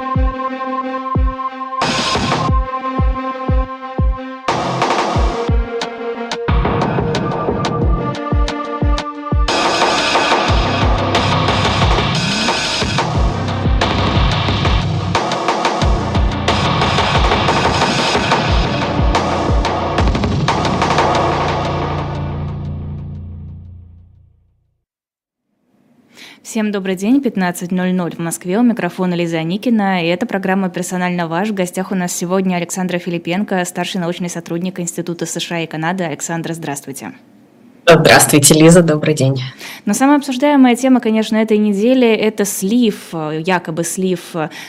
Música Всем добрый день, 15.00 в Москве, у микрофона Лиза Никина, и это программа «Персонально ваш». В гостях у нас сегодня Александра Филипенко, старший научный сотрудник Института США и Канады. Александра, здравствуйте. Здравствуйте, Лиза, добрый день. Но самая обсуждаемая тема, конечно, этой недели – это слив, якобы слив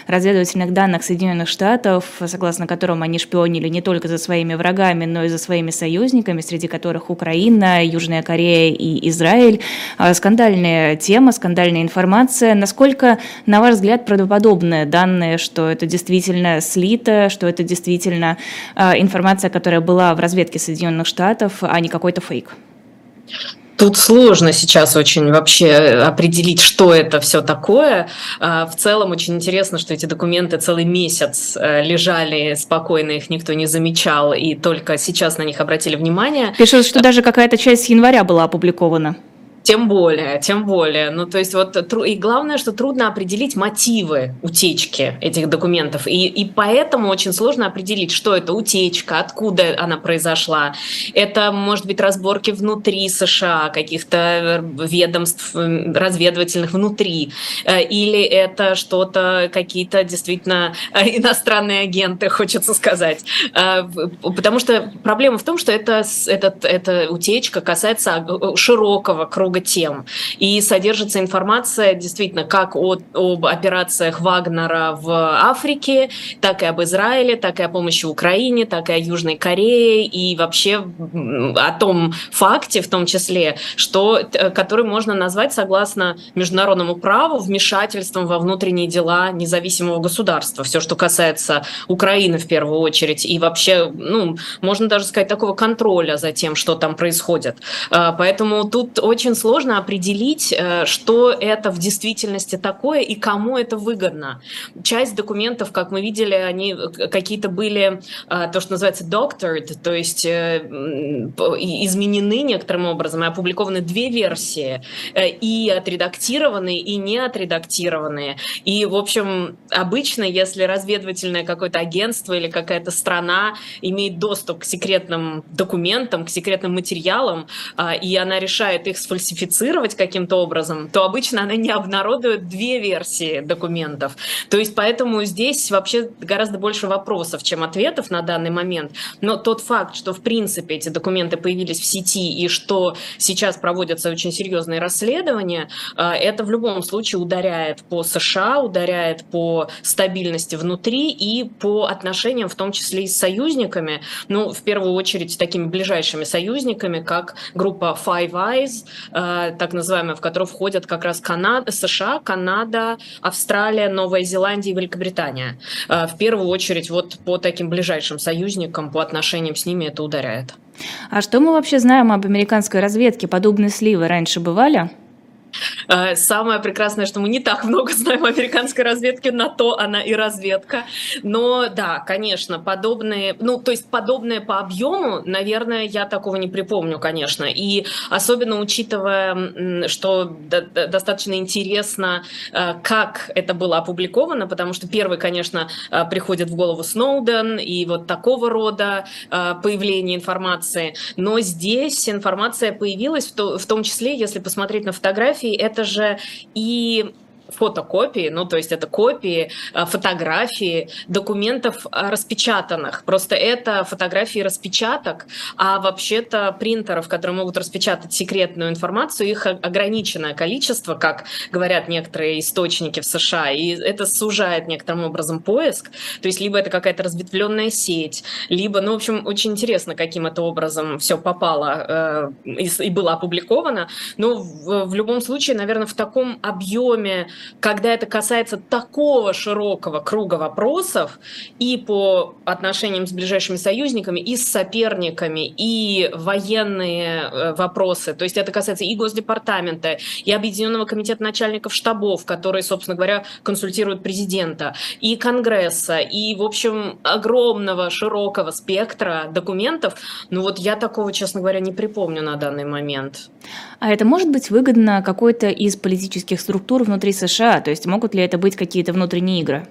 разведывательных данных Соединенных Штатов, согласно которому они шпионили не только за своими врагами, но и за своими союзниками, среди которых Украина, Южная Корея и Израиль. А, скандальная тема, скандальная информация. Насколько, на ваш взгляд, правдоподобные данные, что это действительно слито, что это действительно а, информация, которая была в разведке Соединенных Штатов, а не какой-то фейк? Тут сложно сейчас очень вообще определить, что это все такое. А, в целом очень интересно, что эти документы целый месяц э, лежали спокойно, их никто не замечал, и только сейчас на них обратили внимание. Пишут, что даже какая-то часть с января была опубликована. Тем более, тем более. Ну, то есть вот и главное, что трудно определить мотивы утечки этих документов. И, и поэтому очень сложно определить, что это утечка, откуда она произошла. Это, может быть, разборки внутри США, каких-то ведомств разведывательных внутри. Э, или это что-то, какие-то действительно э, иностранные агенты, хочется сказать. Э, потому что проблема в том, что это, этот, эта утечка касается широкого круга тем. И содержится информация действительно как о, об операциях Вагнера в Африке, так и об Израиле, так и о помощи Украине, так и о Южной Корее, и вообще о том факте, в том числе, что, э, который можно назвать, согласно международному праву, вмешательством во внутренние дела независимого государства. Все, что касается Украины в первую очередь, и вообще, ну, можно даже сказать, такого контроля за тем, что там происходит. Э, поэтому тут очень сложно определить, э, что это в действительности такое и кому это выгодно. Часть документов, как мы видели, они э, какие-то были, э, то, что называется doctored, то есть изменены некоторым образом, и опубликованы две версии, и отредактированные, и не отредактированные. И, в общем, обычно, если разведывательное какое-то агентство или какая-то страна имеет доступ к секретным документам, к секретным материалам, и она решает их сфальсифицировать, фальсифицировать каким-то образом, то обычно она не обнародует две версии документов. То есть поэтому здесь вообще гораздо больше вопросов, чем ответов на данный момент. Но тот факт, что в принципе эти документы появились в сети и что сейчас проводятся очень серьезные расследования, э, это в любом случае ударяет по США, ударяет по стабильности внутри и по отношениям, в том числе и с союзниками, ну, в первую очередь, такими ближайшими союзниками, как группа Five Eyes, Э, так называемая, в которую входят как раз Канада, США, Канада, Австралия, Новая Зеландия и Великобритания. Э, в первую очередь вот по таким ближайшим союзникам, по отношениям с ними это ударяет. А что мы вообще знаем об американской разведке? Подобные сливы раньше бывали? Э, самое прекрасное, что мы не так много знаем американской разведки, на то она и разведка. Но да, конечно, подобные, ну, то есть подобные по объему, наверное, я такого не припомню, конечно. И особенно учитывая, что достаточно интересно, э, как это было опубликовано, потому что первый, конечно, э, приходит в голову Сноуден и вот такого рода появление информации. Но здесь информация появилась, в том числе, если посмотреть на фотографии, фотографий это же и фотокопии, ну то есть это копии, э, фотографии документов э, распечатанных. Просто это фотографии распечаток, а вообще-то принтеров, которые могут распечатать секретную информацию, их ограниченное количество, как говорят некоторые источники в США, и это сужает некоторым образом поиск. То есть либо это какая-то разветвленная сеть, либо, ну в общем, очень интересно, каким это образом все попало э, и, и было опубликовано. Но в, в любом случае, наверное, в таком объеме когда это касается такого широкого круга вопросов и по отношениям с ближайшими союзниками, и с соперниками, и военные э, вопросы, то есть это касается и Госдепартамента, и Объединенного комитета начальников штабов, которые, собственно говоря, консультируют президента, и Конгресса, и, в общем, огромного широкого спектра документов, ну вот я такого, честно говоря, не припомню на данный момент. А это может быть выгодно какой-то из политических структур внутри США? То есть могут ли это быть какие-то внутренние игры?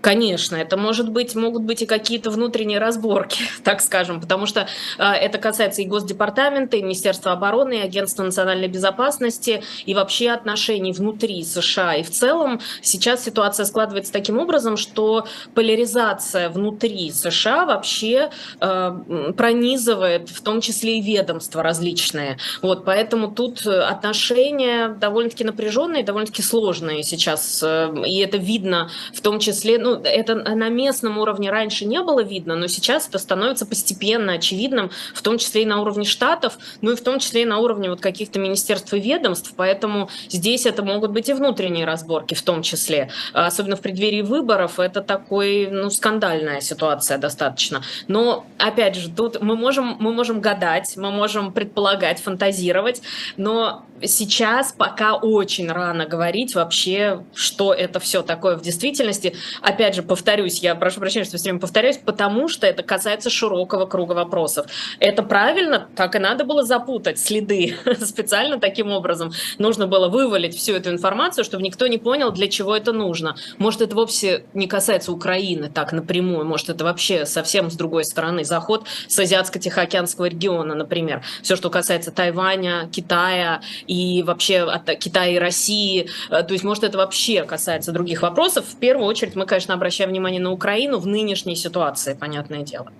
Конечно, это может быть, могут быть и какие-то внутренние разборки, так скажем, потому что э, это касается и Госдепартамента, и Министерства обороны, и Агентства национальной безопасности, и вообще отношений внутри США. И в целом сейчас ситуация складывается таким образом, что поляризация внутри США вообще э, пронизывает в том числе и ведомства различные. Вот, поэтому тут отношения довольно-таки напряженные, довольно-таки сложные сейчас, э, и это видно в том числе числе, ну, это на местном уровне раньше не было видно, но сейчас это становится постепенно очевидным, в том числе и на уровне штатов, ну и в том числе и на уровне вот каких-то министерств и ведомств, поэтому здесь это могут быть и внутренние разборки в том числе, особенно в преддверии выборов, это такой, ну, скандальная ситуация достаточно. Но, опять же, тут мы можем, мы можем гадать, мы можем предполагать, фантазировать, но сейчас пока очень рано говорить вообще, что это все такое в действительности. Опять же, повторюсь, я прошу прощения, что все время повторяюсь, потому что это касается широкого круга вопросов. Это правильно, так и надо было запутать следы специально таким образом. Нужно было вывалить всю эту информацию, чтобы никто не понял, для чего это нужно. Может, это вовсе не касается Украины так напрямую, может, это вообще совсем с другой стороны заход с Азиатско-Тихоокеанского региона, например. Все, что касается Тайваня, Китая и вообще от Китая и России. Э, то есть, может, это вообще касается других вопросов. В первую очередь, мы, конечно, обращаем внимание на Украину в нынешней ситуации, понятное дело.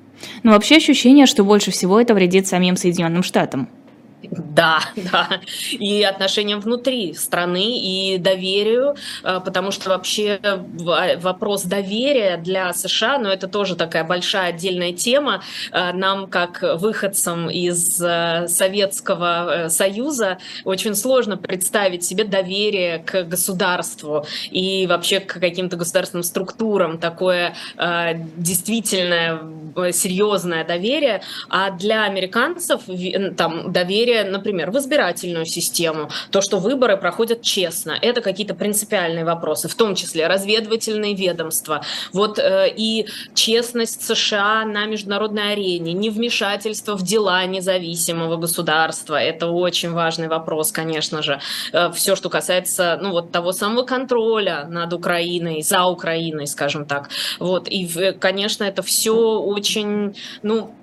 Но вообще ощущение, что больше всего это вредит самим Соединенным Штатам. Да, да. И отношениям внутри страны, и доверию, э, потому что вообще вопрос доверия для США, ну это тоже такая большая отдельная тема. Э, нам, как выходцам из э, Советского Союза, очень сложно представить себе доверие к государству и вообще к каким-то государственным структурам, такое действительно серьезное доверие. А для американцев там доверие например, в избирательную систему, то, что выборы проходят честно, это какие-то принципиальные вопросы, в том числе разведывательные ведомства, вот э, и честность США на международной арене, невмешательство в дела независимого государства, это очень важный вопрос, конечно же. Э, все, что касается, ну вот того самого контроля над Украиной, за Украиной, скажем так. Вот и, конечно, это все очень, ну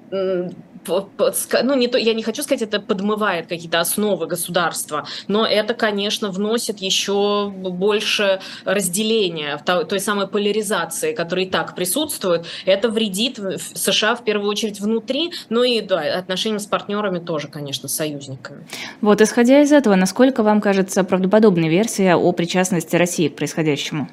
ну, не то, я не хочу сказать, это подмывает какие-то основы государства, но это, конечно, вносит еще больше разделения, той самой поляризации, которая и так присутствует. Это вредит США в первую очередь внутри, но и да, отношениям с партнерами тоже, конечно, союзниками. Вот, исходя из этого, насколько вам кажется правдоподобной версия о причастности России к происходящему?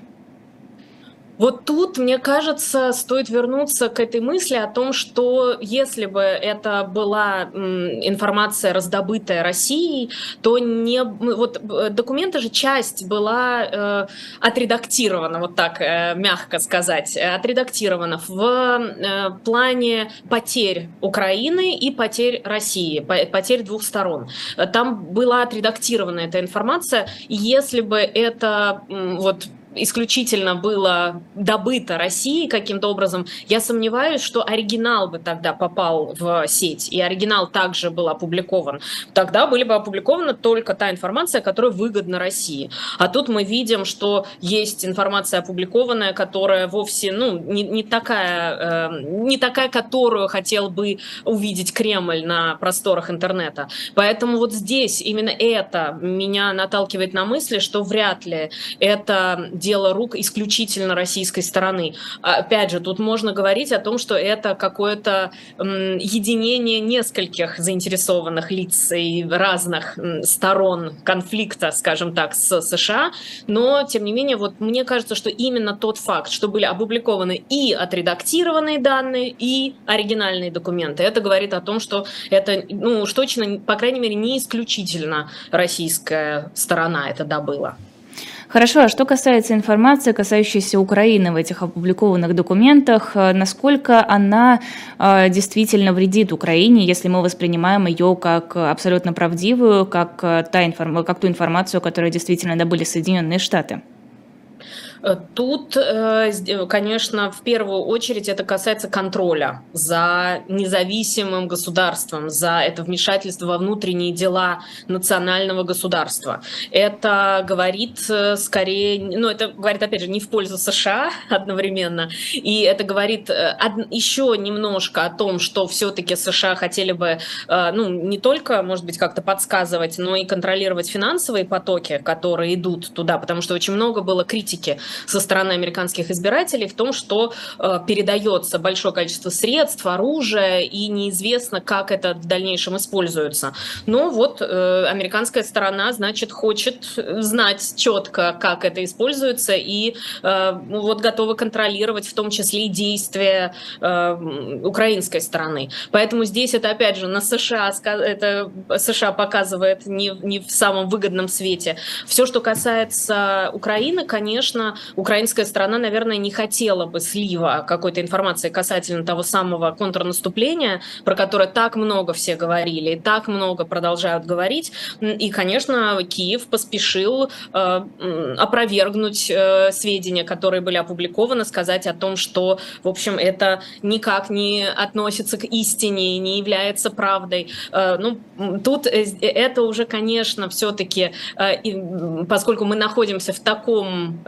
Вот тут, мне кажется, стоит вернуться к этой мысли о том, что если бы это была информация, раздобытая Россией, то не вот э, документы же часть была э, отредактирована, вот так э, мягко сказать, отредактирована в э, плане потерь Украины и потерь России, потерь двух сторон. Там была отредактирована эта информация, если бы это вот исключительно было добыто Россией каким-то образом, я сомневаюсь, что оригинал бы тогда попал в сеть, и оригинал также был опубликован. Тогда были бы опубликована только та информация, которая выгодна России. А тут мы видим, что есть информация опубликованная, которая вовсе ну, не, не, такая, э, не такая, которую хотел бы увидеть Кремль на просторах интернета. Поэтому вот здесь именно это меня наталкивает на мысли, что вряд ли это дело рук исключительно российской стороны. Опять же, тут можно говорить о том, что это какое-то единение нескольких заинтересованных лиц и разных сторон конфликта, скажем так, с США, но, тем не менее, вот мне кажется, что именно тот факт, что были опубликованы и отредактированные данные, и оригинальные документы, это говорит о том, что это, ну, уж точно, по крайней мере, не исключительно российская сторона это добыла. Хорошо, а что касается информации, касающейся Украины в этих опубликованных документах, э, насколько она э, действительно вредит Украине, если мы воспринимаем ее как абсолютно правдивую, как, э, та информ... как ту информацию, которую действительно добыли Соединенные Штаты? Э, тут, э, конечно, в первую очередь это касается контроля за независимым государством, за это вмешательство во внутренние дела национального государства. Это говорит э, скорее, ну это говорит, опять же, не в пользу США одновременно, и это говорит еще немножко о том, что все-таки США хотели бы, ну, не только, может быть, как-то подсказывать, но и контролировать финансовые потоки, которые идут туда, потому что очень много было критики со стороны американских избирателей в том, что э, передается большое количество средств, оружия, и неизвестно, как это в дальнейшем используется. Но вот э, американская сторона, значит, хочет знать четко, как это используется, и э, вот готова контролировать в том числе и действия украинской стороны. Поэтому здесь это, опять же, на США, это США показывает не, не в самом выгодном свете. Все, что касается Украины, конечно, украинская сторона, наверное, не хотела бы слива какой-то информации касательно того самого контрнаступления, про которое так много все говорили, и так много продолжают говорить. И, конечно, Киев поспешил э, опровергнуть э, сведения, которые были опубликованы, сказать о том, что, в общем, это никак не относится к истине, не является правдой. Э, ну, тут э, это уже, конечно, все-таки, э, поскольку мы находимся в таком,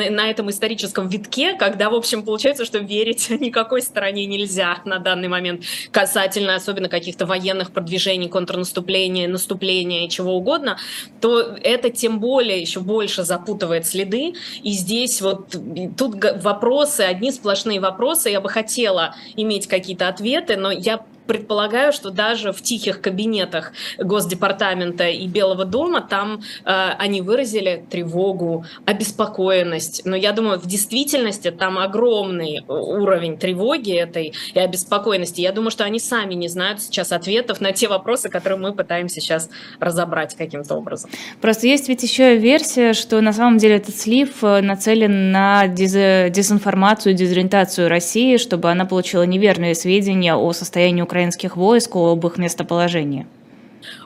э, на этом историческом витке, когда, в общем, получается, что верить никакой стороне нельзя на данный момент, касательно особенно каких-то военных продвижений, контрнаступления, наступления и чего угодно, то это тем более еще больше запутывает следы. И здесь вот тут вопросы, одни сплошные вопросы. Я бы хотела иметь какие-то ответы, но я предполагаю, что даже в тихих кабинетах Госдепартамента и Белого дома там э, они выразили тревогу, обеспокоенность. Но я думаю, в действительности там огромный уровень тревоги этой и обеспокоенности. Я думаю, что они сами не знают сейчас ответов на те вопросы, которые мы пытаемся сейчас разобрать каким-то образом. Просто есть ведь еще версия, что на самом деле этот слив э, нацелен на дезинформацию, дезориентацию России, чтобы она получила неверные сведения о состоянии Украины украинских войск об их местоположении.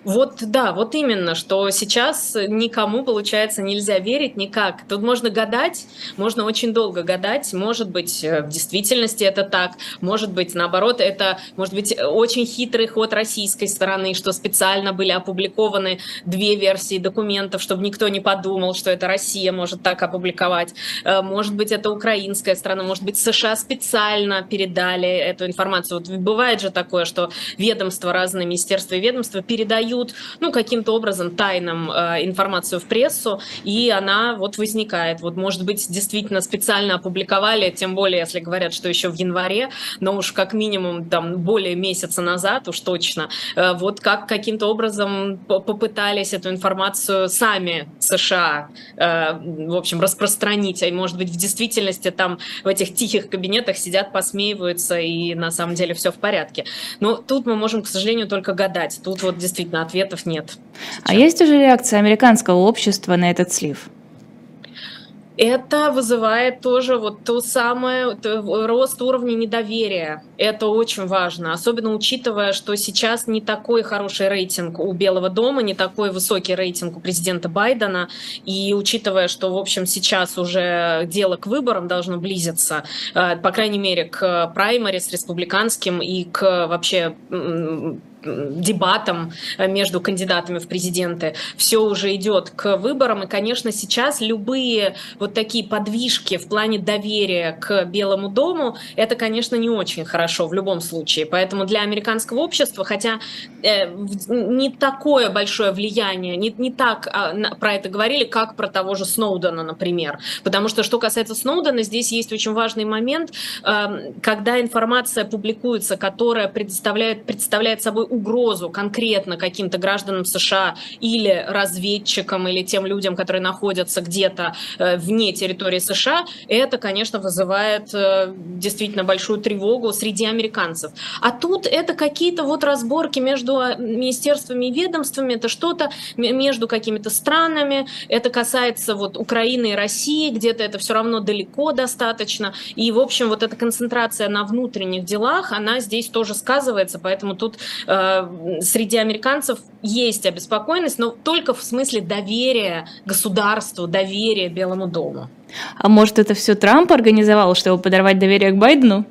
Вот да, вот именно, что сейчас никому, получается, нельзя верить никак. Тут можно гадать, можно очень долго гадать. Может быть, э, в действительности это так, может быть, наоборот, это может быть очень хитрый ход российской стороны, что специально были опубликованы две версии документов, чтобы никто не подумал, что это Россия может так опубликовать. Э, может быть, это украинская сторона, может быть, США специально передали эту информацию. Вот бывает же такое, что ведомства, разные министерства и ведомства передают дают, ну, каким-то образом тайным э, информацию в прессу, и она вот возникает. Вот, может быть, действительно специально опубликовали, тем более, если говорят, что еще в январе, но уж как минимум там более месяца назад, уж точно, э, вот как каким-то образом попытались эту информацию сами США, э, в общем, распространить, а может быть, в действительности там в этих тихих кабинетах сидят, посмеиваются, и на самом деле все в порядке. Но тут мы можем, к сожалению, только гадать. Тут вот действительно ответов нет. Сейчас. А есть уже реакция американского общества на этот слив? это вызывает тоже вот то самое, то, рост уровня недоверия. Это очень важно, особенно учитывая, что сейчас не такой хороший рейтинг у Белого дома, не такой высокий рейтинг у президента Байдена, и учитывая, что, в общем, сейчас уже дело к выборам должно близиться, э, по крайней мере, к праймарис республиканским и к вообще дебатам э, между кандидатами в президенты. Все уже идет к выборам. И, конечно, сейчас любые вот такие подвижки в плане доверия к Белому дому, это, конечно, не очень хорошо в любом случае. Поэтому для американского общества, хотя э, не такое большое влияние, не, не так а, на, про это говорили, как про того же Сноудена, например. Потому что, что касается Сноудена, здесь есть очень важный момент, э, когда информация публикуется, которая представляет, представляет собой угрозу конкретно каким-то гражданам США или разведчикам, или тем людям, которые находятся где-то э, вне территории США, это, конечно, вызывает э, действительно большую тревогу среди американцев. А тут это какие-то вот разборки между а, министерствами и ведомствами, это что-то между какими-то странами, это касается вот Украины и России, где-то это все равно далеко достаточно. И, в общем, вот эта концентрация на внутренних делах, она здесь тоже сказывается, поэтому тут э, среди американцев есть обеспокоенность, но только в смысле доверия государству, доверия Белому дому. А может, это все Трамп организовал, чтобы подорвать доверие к Байдену?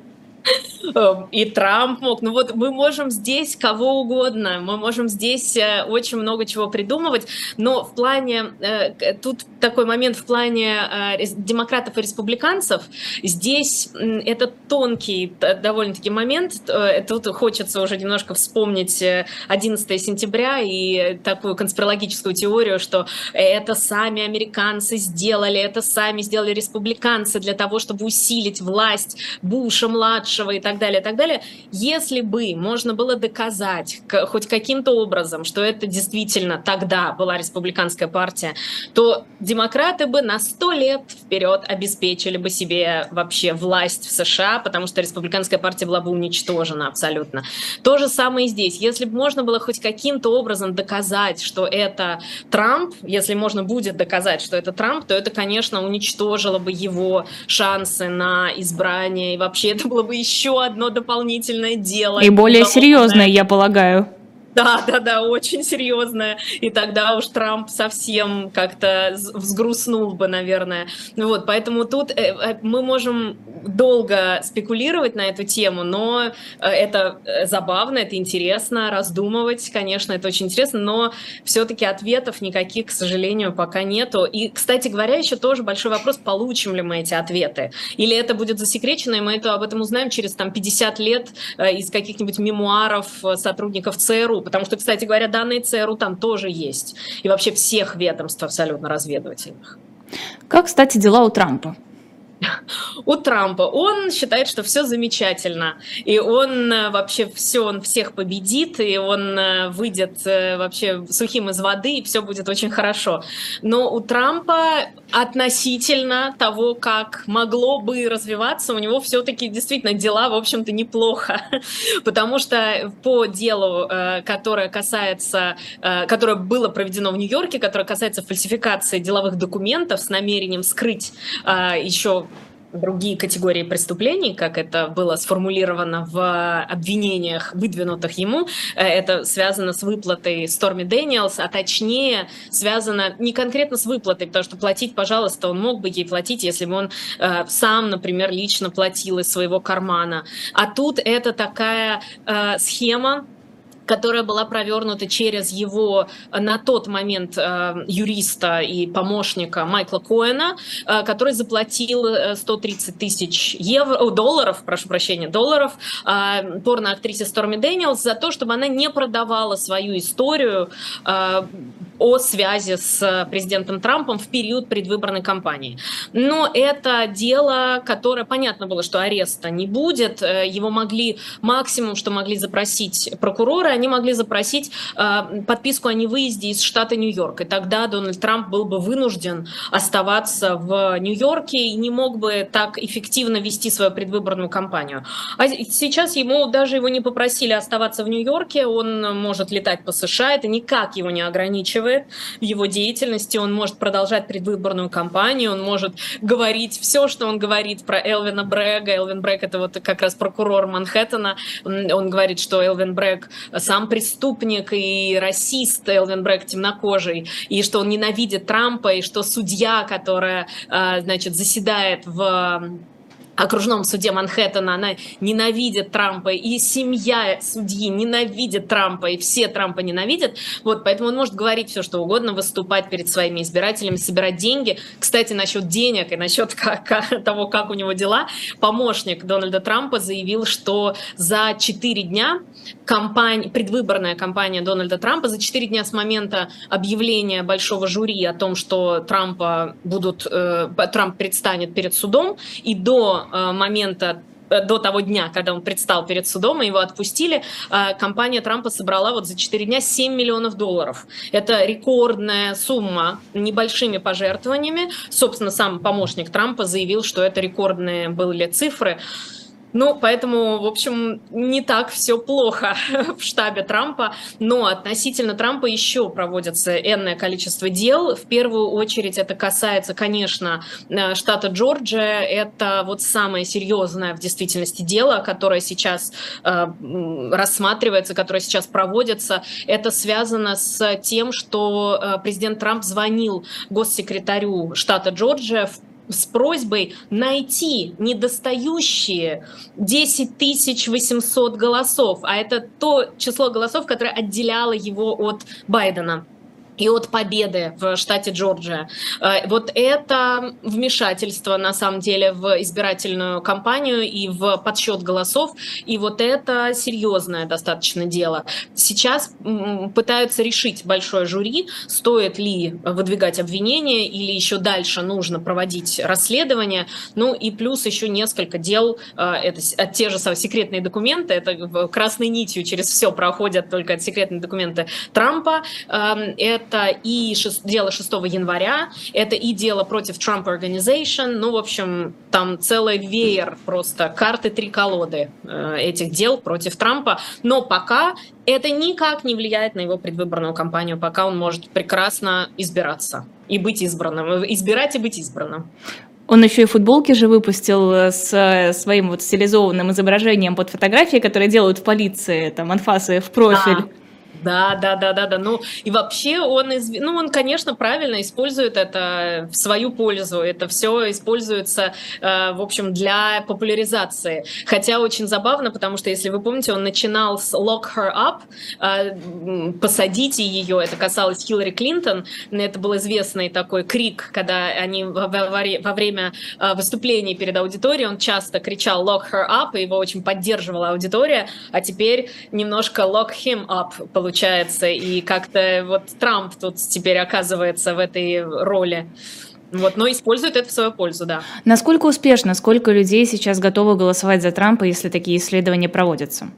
Эм, и Трамп мог. Ну вот мы можем здесь кого угодно, мы можем здесь э, очень много чего придумывать, но в плане, э, тут такой момент в плане э, демократов и республиканцев, здесь это тонкий довольно-таки момент, тут хочется уже немножко вспомнить 11 сентября и такую конспирологическую теорию, что это сами американцы сделали, это сами сделали республиканцы для того, чтобы усилить власть Буша-младшего и так так далее, так далее. Если бы можно было доказать хоть каким-то образом, что это действительно тогда была республиканская партия, то демократы бы на сто лет вперед обеспечили бы себе вообще власть в США, потому что республиканская партия была бы уничтожена абсолютно. То же самое и здесь. Если бы можно было хоть каким-то образом доказать, что это Трамп, если можно будет доказать, что это Трамп, то это, конечно, уничтожило бы его шансы на избрание, и вообще это было бы еще одно дополнительное дело. И более серьезное, я полагаю. Да, да, да, очень серьезная. И тогда уж Трамп совсем как-то взгрустнул бы, наверное. Ну вот, поэтому тут э, э, мы можем долго спекулировать на эту тему, но э, это забавно, это интересно, раздумывать, конечно, это очень интересно, но все-таки ответов никаких, к сожалению, пока нету. И, кстати говоря, еще тоже большой вопрос, получим ли мы эти ответы. Или это будет засекречено, и мы это, об этом узнаем через там, 50 лет из каких-нибудь мемуаров сотрудников ЦРУ, Потому что, кстати говоря, данные ЦРУ там тоже есть. И вообще всех ведомств абсолютно разведывательных. Как, кстати, дела у Трампа? У Трампа. Он считает, что все замечательно, и он э, вообще все, он всех победит, и он э, выйдет э, вообще сухим из воды, и все будет очень хорошо. Но у Трампа относительно того, как могло бы развиваться, у него все-таки действительно дела, в общем-то, неплохо, потому что по делу, которое касается, которое было проведено в Нью-Йорке, которое касается фальсификации деловых документов с намерением скрыть еще другие категории преступлений, как это было сформулировано в обвинениях, выдвинутых ему. Э, это связано с выплатой Сторми Дэниелс, а точнее связано не конкретно с выплатой, потому что платить, пожалуйста, он мог бы ей платить, если бы он э, сам, например, лично платил из своего кармана. А тут это такая э, схема, которая была провернута через его э, на тот момент э, юриста и помощника Майкла Коэна, э, который заплатил 130 тысяч евро, долларов, прошу прощения, долларов порно-актрисе Сторми Дэниелс за то, чтобы она не продавала свою историю о связи с президентом Трампом в период предвыборной кампании. Но это дело, которое, понятно было, что ареста не будет, его могли, максимум, что могли запросить прокуроры, они могли запросить э, подписку о невыезде из штата Нью-Йорк. И тогда Дональд Трамп был бы вынужден оставаться в Нью-Йорке и не мог бы так эффективно вести свою предвыборную кампанию. А сейчас ему даже его не попросили оставаться в Нью-Йорке, он может летать по США, это никак его не ограничивает в его деятельности, он может продолжать предвыборную кампанию, он может говорить все, что он говорит про Элвина Брэга. Элвин Брэг это вот как раз прокурор Манхэттена, он говорит, что Элвин Брэг сам преступник и расист Элвин Брэк темнокожий, и что он ненавидит Трампа, и что судья, которая, а, значит, заседает в окружном суде Манхэттена, она ненавидит Трампа, и семья судьи ненавидит Трампа, и все Трампа ненавидят. Вот, поэтому он может говорить все, что угодно, выступать перед своими избирателями, собирать деньги. Кстати, насчет денег и насчет как, того, как у него дела, помощник Дональда Трампа заявил, что за 4 дня кампания, предвыборная кампания Дональда Трампа, за 4 дня с момента объявления большого жюри о том, что Трампа будут, э, Трамп предстанет перед судом, и до момента э, до того дня, когда он предстал перед судом, и его отпустили, э, компания Трампа собрала вот за 4 дня 7 миллионов долларов. Это рекордная сумма небольшими пожертвованиями. Собственно, сам помощник Трампа заявил, что это рекордные были цифры. Ну, поэтому, в общем, не так все плохо в штабе Трампа, но относительно Трампа еще проводится энное количество дел. В первую очередь это касается, конечно, э, штата Джорджия. Это вот самое серьезное в действительности дело, которое сейчас э, рассматривается, которое сейчас проводится. Это связано с тем, что э, президент Трамп звонил госсекретарю штата Джорджия в с просьбой найти недостающие 10 800 голосов, а это то число голосов, которое отделяло его от Байдена и от победы в штате Джорджия. Э, вот это вмешательство, на самом деле, в избирательную кампанию и в подсчет голосов, и вот это серьезное достаточно дело. Сейчас пытаются решить большое жюри, стоит ли выдвигать обвинения или еще дальше нужно проводить расследование. Ну и плюс еще несколько дел, э, это те же самые секретные документы, это красной нитью через все проходят только секретные документы Трампа. Эм, это это и шест, дело 6 января, это и дело против Trump Organization, ну, в общем, там целый веер просто, карты три колоды э, этих дел против Трампа, но пока это никак не влияет на его предвыборную кампанию, пока он может прекрасно избираться и быть избранным, избирать и быть избранным. Он еще и футболки же выпустил с э, своим вот стилизованным изображением под фотографией, которые делают в полиции, там, анфасы в профиль. Да. Да, да, да, да, да. Ну и вообще он, из... ну он, конечно, правильно использует это в свою пользу. Это все используется, э, в общем, для популяризации. Хотя очень забавно, потому что, если вы помните, он начинал с "Lock her up", э, посадите ее. Это касалось Хиллари Клинтон. Это был известный такой крик, когда они во, время э, выступлений перед аудиторией он часто кричал "Lock her up", и его очень поддерживала аудитория. А теперь немножко "Lock him up" получилось получается, и как-то вот Трамп тут теперь оказывается в этой роли. Вот, но использует это в свою пользу, да. Насколько успешно, сколько людей сейчас готовы голосовать за Трампа, если такие исследования проводятся?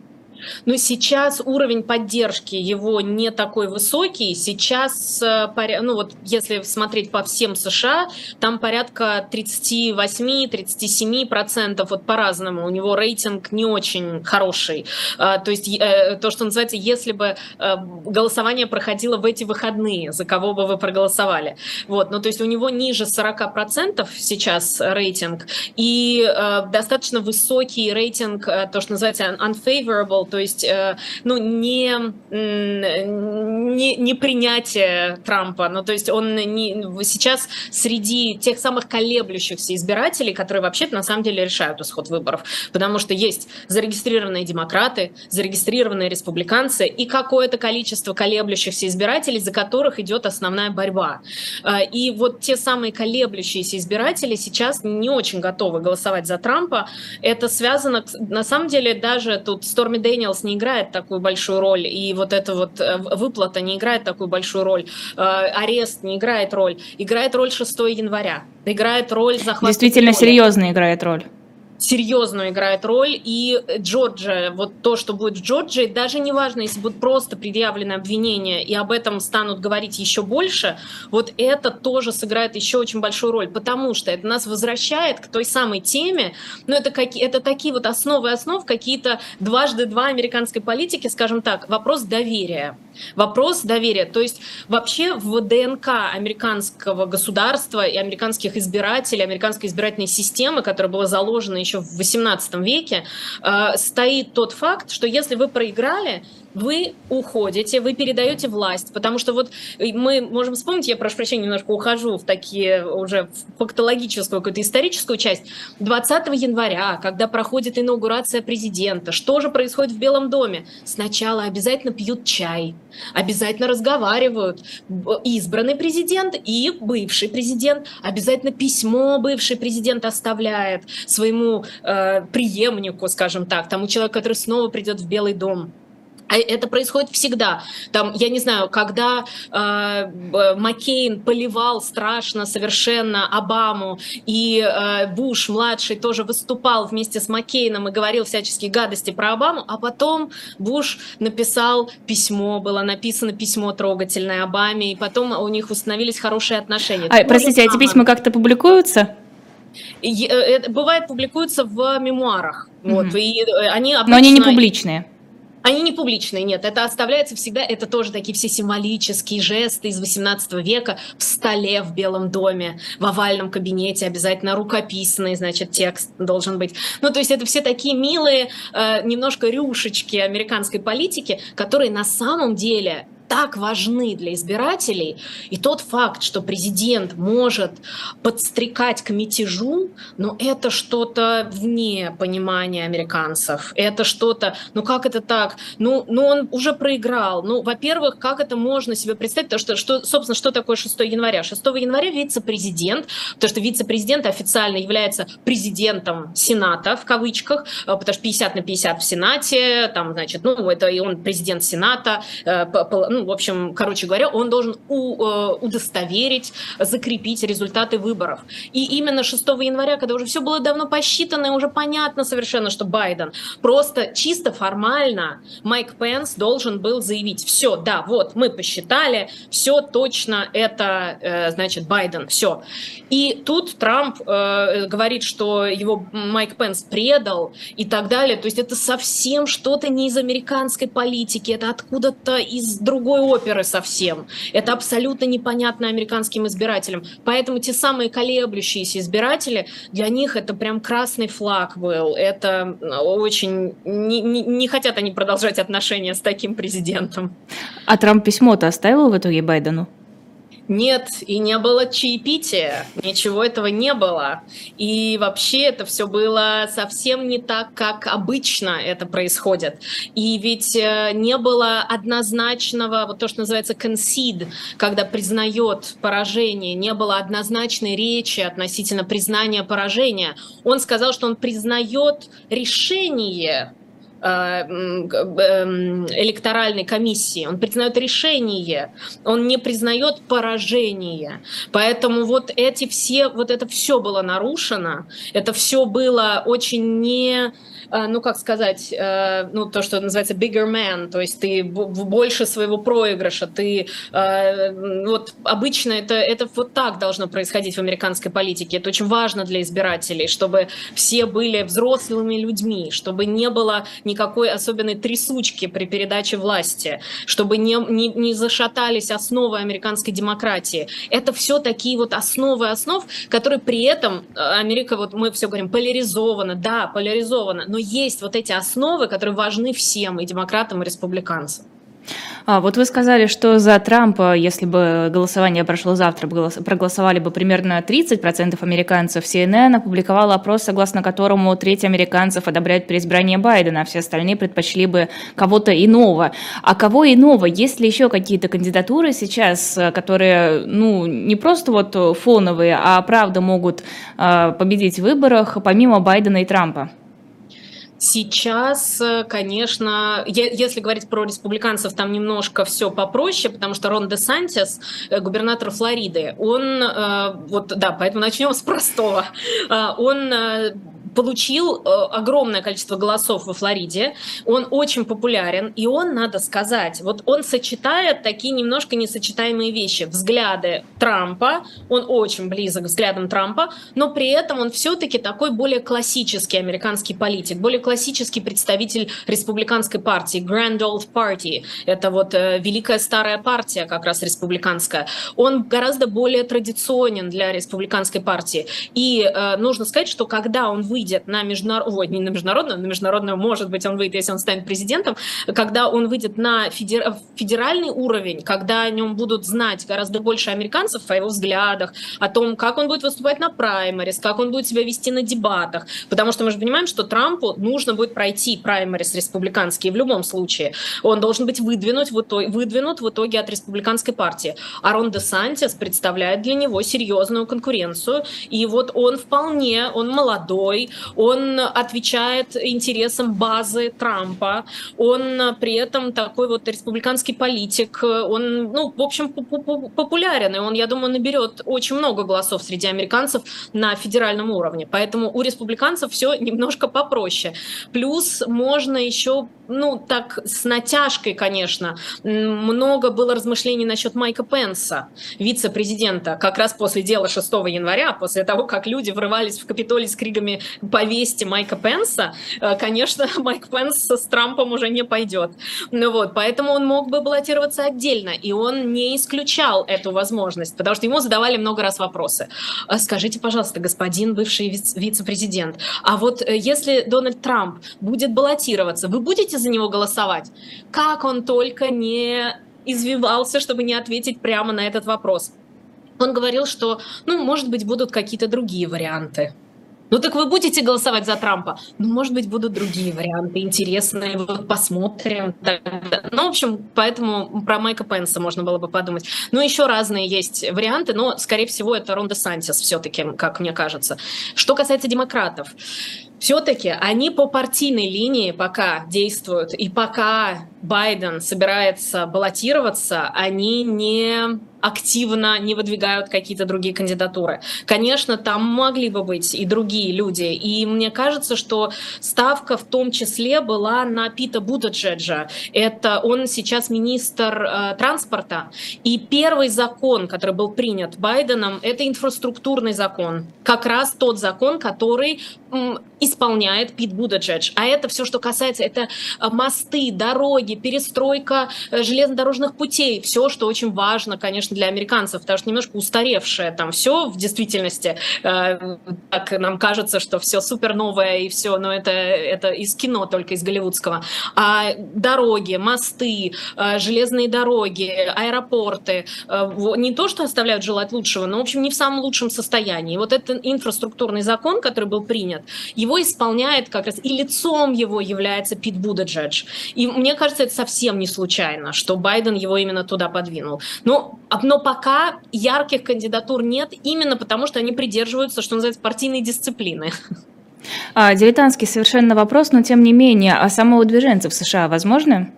Но сейчас уровень поддержки его не такой высокий. Сейчас, э, ну вот если смотреть по всем США, там порядка 38-37%, вот по-разному. У него рейтинг не очень хороший. А, то есть э, то, что называется, если бы э, голосование проходило в эти выходные, за кого бы вы проголосовали. Вот, ну то есть у него ниже 40% сейчас рейтинг и достаточно высокий рейтинг, то, что называется unfavorable, то есть, э, ну, не, не, не принятие Трампа, ну, то есть он не, сейчас среди тех самых колеблющихся избирателей, которые вообще-то на самом деле решают исход выборов, потому что есть зарегистрированные демократы, зарегистрированные республиканцы и какое-то количество колеблющихся избирателей, за которых идет основная борьба. Э, и вот те самые колеблющиеся избиратели сейчас не очень готовы голосовать за Трампа. Это связано, на самом деле, даже тут Сторми Дэниел Дэниелс не играет такую большую роль, и вот эта вот э, выплата не играет такую большую роль, э, арест не играет роль, играет роль 6 января, играет роль захвата. Действительно серьезно играет роль серьезную играет роль. И Джорджия, вот то, что будет в Джорджии, даже не важно, если будут просто предъявлены обвинения и об этом станут говорить еще больше, вот это тоже сыграет еще очень большую роль, потому что это нас возвращает к той самой теме, ну это, какие, это такие вот основы основ, какие-то дважды два американской политики, скажем так, вопрос доверия. Вопрос доверия. То есть вообще в ДНК американского государства и американских избирателей, американской избирательной системы, которая была заложена еще в XVIII веке, э, стоит тот факт, что если вы проиграли, вы уходите, вы передаете власть, потому что вот мы можем вспомнить, я прошу прощения, немножко ухожу в такие уже в фактологическую какую-то историческую часть. 20 января, когда проходит инаугурация президента, что же происходит в Белом доме? Сначала обязательно пьют чай, обязательно разговаривают избранный президент и бывший президент, обязательно письмо бывший президент оставляет своему э, преемнику, скажем так, тому человеку, который снова придет в Белый дом. А это происходит всегда. Там, я не знаю, когда э, Маккейн поливал страшно совершенно Обаму, и э, Буш младший тоже выступал вместе с Маккейном и говорил всяческие гадости про Обаму, а потом Буш написал письмо, было написано письмо трогательное Обаме, и потом у них установились хорошие отношения. А, простите, а эти письма как-то публикуются? И, бывает, публикуются в мемуарах. Mm-hmm. Вот, и они обычно... Но они не публичные. Они не публичные, нет. Это оставляется всегда, это тоже такие все символические жесты из 18 века в столе в Белом доме, в овальном кабинете обязательно рукописный, значит, текст должен быть. Ну, то есть это все такие милые, э, немножко рюшечки американской политики, которые на самом деле так важны для избирателей, и тот факт, что президент может подстрекать к мятежу, но это что-то вне понимания американцев. Это что-то, ну как это так? Ну, ну он уже проиграл. Ну, во-первых, как это можно себе представить? То, что, что, собственно, что такое 6 января? 6 января вице-президент, потому что вице-президент официально является президентом Сената, в кавычках, э, потому что 50 на 50 в Сенате, там, значит, ну, это и он президент Сената, э, ну, в общем, короче говоря, он должен у, э, удостоверить, закрепить результаты выборов. И именно 6 января, когда уже все было давно посчитано, и уже понятно совершенно, что Байден, просто чисто формально Майк Пенс должен был заявить, все, да, вот, мы посчитали, все точно, это, э, значит, Байден, все. И тут Трамп э, говорит, что его Майк Пенс предал и так далее. То есть это совсем что-то не из американской политики, это откуда-то из другого другой оперы совсем. Это абсолютно непонятно американским избирателям. Поэтому те самые колеблющиеся избиратели, для них это прям красный флаг был. Это очень... Не, не, не хотят они продолжать отношения с таким президентом. А Трамп письмо-то оставил в итоге Байдену? Нет, и не было чаепития, ничего этого не было. И вообще это все было совсем не так, как обычно это происходит. И ведь э, не было однозначного, вот то, что называется concede, когда признает поражение, не было однозначной речи относительно признания поражения. Он сказал, что он признает решение электоральной комиссии, он признает решение, он не признает поражение. Поэтому вот эти все, вот это все было нарушено, это все было очень не Э, ну, как сказать, э, ну, то, что называется bigger man, то есть ты больше своего проигрыша, ты, э, вот обычно это, это вот так должно происходить в американской политике, это очень важно для избирателей, чтобы все были взрослыми людьми, чтобы не было никакой особенной трясучки при передаче власти, чтобы не, не, не зашатались основы американской демократии. Это все такие вот основы основ, которые при этом Америка, вот мы все говорим, поляризована, да, поляризована, но есть вот эти основы, которые важны всем, и демократам, и республиканцам. А, вот вы сказали, что за Трампа, если бы голосование прошло завтра, проголосовали бы примерно 30% американцев. CNN опубликовал опрос, согласно которому треть американцев одобряет переизбрание Байдена, а все остальные предпочли бы кого-то иного. А кого иного? Есть ли еще какие-то кандидатуры сейчас, которые, ну, не просто вот фоновые, а правда могут а, победить в выборах, помимо Байдена и Трампа? Сейчас, э, конечно, если говорить про республиканцев, там немножко все попроще, потому что Рон де Сантис, э, губернатор Флориды, он, э, вот, да, поэтому начнем с простого. Он получил э, огромное количество голосов во Флориде, он очень популярен, и он, надо сказать, вот он сочетает такие немножко несочетаемые вещи. Взгляды Трампа, он очень близок к взглядам Трампа, но при этом он все-таки такой более классический американский политик, более классический представитель республиканской партии, Grand Old Party, это вот э, великая старая партия как раз республиканская. Он гораздо более традиционен для республиканской партии. И э, нужно сказать, что когда он выйдет выйдет на международную, не на международную, на международную, может быть, он выйдет, если он станет президентом, когда он выйдет на федер... федеральный уровень, когда о нем будут знать гораздо больше американцев о его взглядах, о том, как он будет выступать на праймарис, как он будет себя вести на дебатах, потому что мы же понимаем, что Трампу нужно будет пройти праймарис республиканские в любом случае. Он должен быть выдвинут в итоге, выдвинут в итоге от республиканской партии. А Рон де Сантис представляет для него серьезную конкуренцию, и вот он вполне, он молодой, он отвечает интересам базы Трампа, он при этом такой вот республиканский политик, он, ну, в общем, популярен, и он, я думаю, наберет очень много голосов среди американцев на федеральном уровне. Поэтому у республиканцев все немножко попроще. Плюс можно еще, ну, так, с натяжкой, конечно, много было размышлений насчет Майка Пенса, вице-президента, как раз после дела 6 января, после того, как люди врывались в Капитолий с криками «повесьте Майка Пенса», э, конечно, Майк Пенс с Трампом уже не пойдет. Ну вот, поэтому он мог бы баллотироваться отдельно, и он не исключал эту возможность, потому что ему задавали много раз вопросы. «А скажите, пожалуйста, господин бывший вице-президент, а вот э, если Дональд Трамп будет баллотироваться, вы будете за него голосовать? Как он только не извивался, чтобы не ответить прямо на этот вопрос. Он говорил, что, ну, может быть, будут какие-то другие варианты. Ну так вы будете голосовать за Трампа? Ну, может быть, будут другие варианты интересные, вот посмотрим. Ну, в общем, поэтому про Майка Пенса можно было бы подумать. Ну, еще разные есть варианты, но, скорее всего, это Ронда Сантис все-таки, как мне кажется. Что касается демократов, все-таки они по партийной линии пока действуют, и пока Байден собирается баллотироваться, они не активно не выдвигают какие-то другие кандидатуры. Конечно, там могли бы быть и другие люди. И мне кажется, что ставка в том числе была на Пита Будаджеджа. Это он сейчас министр э, транспорта. И первый закон, который был принят Байденом, это инфраструктурный закон. Как раз тот закон, который исполняет Пит Будаджедж. А это все, что касается, это э, мосты, дороги, перестройка э, железнодорожных путей. Все, что очень важно, конечно, для американцев, потому что немножко устаревшее там все в действительности. Э, так нам кажется, что все супер новое и все, но это, это из кино, только из голливудского. А дороги, мосты, железные дороги, аэропорты, не то, что оставляют желать лучшего, но, в общем, не в самом лучшем состоянии. Вот этот инфраструктурный закон, который был принят, его исполняет как раз, и лицом его является Пит Будаджедж. И мне кажется, это совсем не случайно, что Байден его именно туда подвинул. Но но пока ярких кандидатур нет, именно потому что они придерживаются, что называется, партийной дисциплины. А, дилетантский совершенно вопрос, но тем не менее, а самоудвиженцы в США возможно?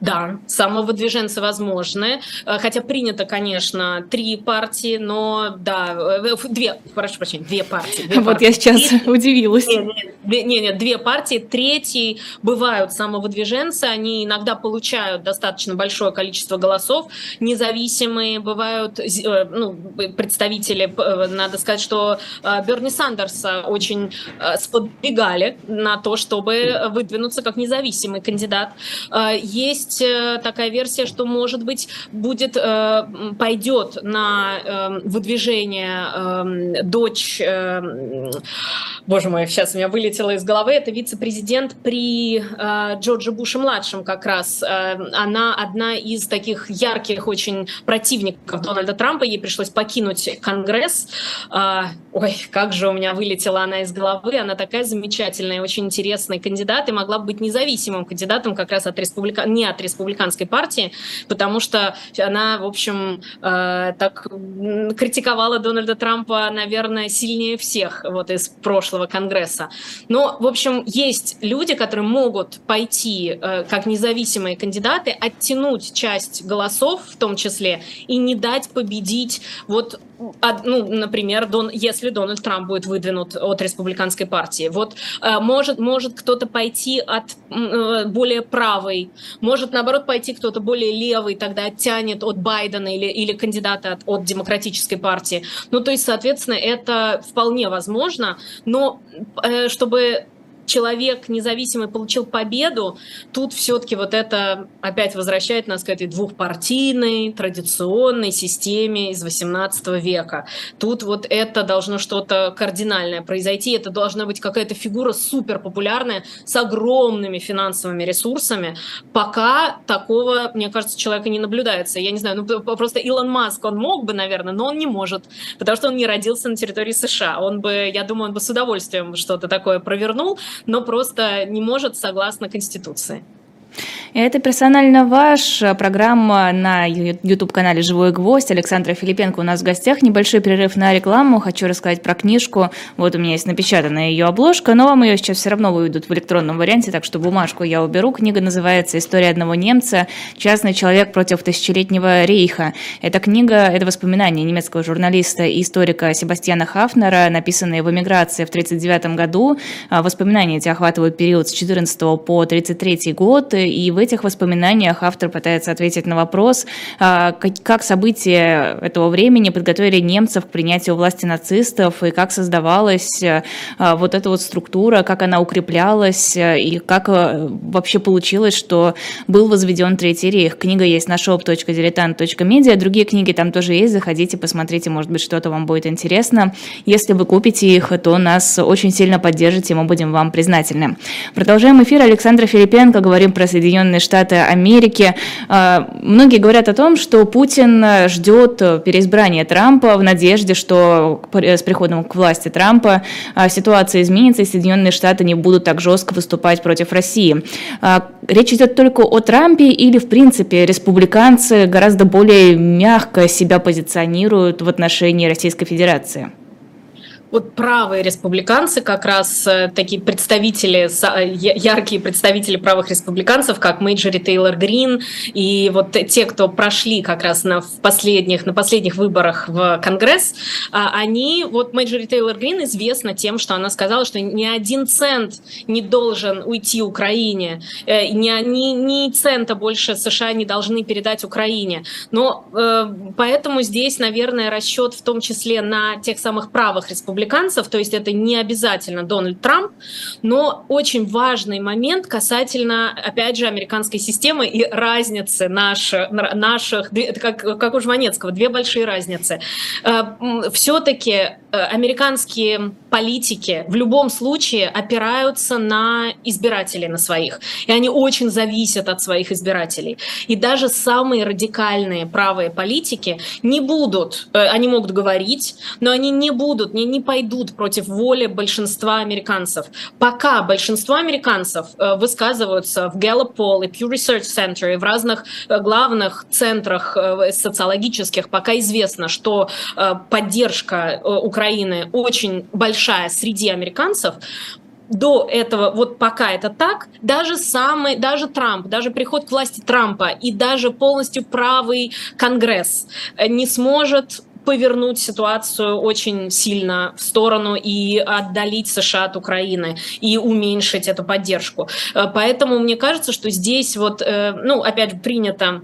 Да, самовыдвиженцы возможны, э, хотя принято, конечно, три партии, но да, э, две, прошу прощения, две партии. Две вот партии. я сейчас Третий, удивилась. Нет, нет, две партии. Третий бывают самовыдвиженцы, они иногда получают достаточно большое количество голосов, независимые бывают э, ну, представители, надо сказать, что Берни Сандерса очень сподвигали на то, чтобы выдвинуться как независимый кандидат. Есть есть э, такая версия, что, может быть, будет, э, пойдет на эм, выдвижение эм, дочь, эм, боже мой, сейчас у меня вылетело из головы, это вице-президент при э, Джордже Буше-младшем как раз. Она одна из таких ярких очень противников Дональда Трампа, ей пришлось покинуть Конгресс. Ой, как же у меня вылетела она из головы, она такая замечательная, очень интересный кандидат и могла бы быть независимым кандидатом как раз от республика... не от республиканской партии, потому что она, в общем, э, так критиковала Дональда Трампа, наверное, сильнее всех вот из прошлого Конгресса. Но, в общем, есть люди, которые могут пойти э, как независимые кандидаты, оттянуть часть голосов в том числе и не дать победить вот ну, например, Дон, если Дональд Трамп будет выдвинут от республиканской партии. Вот э, может, может кто-то пойти от э, более правой, может, наоборот, пойти кто-то более левый, тогда оттянет от Байдена или, или кандидата от, от демократической партии. Ну, то есть, соответственно, это вполне возможно, но э, чтобы человек независимый получил победу, тут все-таки вот это опять возвращает нас к этой двухпартийной традиционной системе из 18 века. Тут вот это должно что-то кардинальное произойти, это должна быть какая-то фигура супер популярная с огромными финансовыми ресурсами. Пока такого, мне кажется, человека не наблюдается. Я не знаю, ну просто Илон Маск, он мог бы, наверное, но он не может, потому что он не родился на территории США. Он бы, я думаю, он бы с удовольствием что-то такое провернул, но просто не может согласно Конституции. Это персонально ваш. Программа на YouTube-канале «Живой гвоздь». Александра Филипенко у нас в гостях. Небольшой перерыв на рекламу. Хочу рассказать про книжку. Вот у меня есть напечатанная ее обложка, но вам ее сейчас все равно выведут в электронном варианте, так что бумажку я уберу. Книга называется «История одного немца. Частный человек против тысячелетнего рейха». Эта книга – это воспоминания немецкого журналиста и историка Себастьяна Хафнера, написанные в эмиграции в 1939 году. А, воспоминания эти охватывают период с 14 по 33 год, и в этих воспоминаниях автор пытается ответить на вопрос, а, как события этого времени подготовили немцев к принятию власти нацистов, и как создавалась а, вот эта вот структура, как она укреплялась, и как вообще получилось, что был возведен Третий рейх. Книга есть на shop.diletant.media, другие книги там тоже есть, заходите, посмотрите, может быть, что-то вам будет интересно. Если вы купите их, то нас очень сильно поддержите, мы будем вам признательны. Продолжаем эфир. Александра Филипенко, говорим про Соединенные Штаты Америки. А, многие говорят о том, что Путин ждет переизбрания Трампа в надежде, что с приходом к власти Трампа а, ситуация изменится, и Соединенные Штаты не будут так жестко выступать против России. А, речь идет только о Трампе или, в принципе, республиканцы гораздо более мягко себя позиционируют в отношении Российской Федерации? Вот правые республиканцы, как раз э, такие представители, э, яркие представители правых республиканцев, как Мейджори Тейлор Грин, и вот те, кто прошли как раз на последних, на последних выборах в Конгресс, а, они, вот Мейджори Тейлор Грин известна тем, что она сказала, что ни один цент не должен уйти Украине, э, ни, ни, ни цента больше США не должны передать Украине. Но поэтому здесь, наверное, расчет в том числе на тех самых правых республиканцев, республиканцев, то есть это не обязательно Дональд Трамп, но очень важный момент касательно, опять же, американской системы и разницы наших, наших как, как у Жванецкого, две большие разницы. Э, Все-таки э, американские политики в любом случае опираются на избирателей, на своих. И они очень зависят от своих избирателей. И даже самые радикальные правые политики не будут, э, они могут говорить, но они не будут, не, не пойдут против воли большинства американцев. Пока большинство американцев э, высказываются в Gallup Poll и Pew Research Center и в разных э, главных центрах э, социологических, пока известно, что поддержка Украины очень большая среди американцев, до этого, вот пока это так, даже самый, даже Трамп, даже приход к власти Трампа и даже полностью правый Конгресс не сможет повернуть ситуацию очень сильно в сторону и отдалить США от Украины и уменьшить эту поддержку. Э, поэтому мне кажется, что здесь вот, э, ну, опять же, принято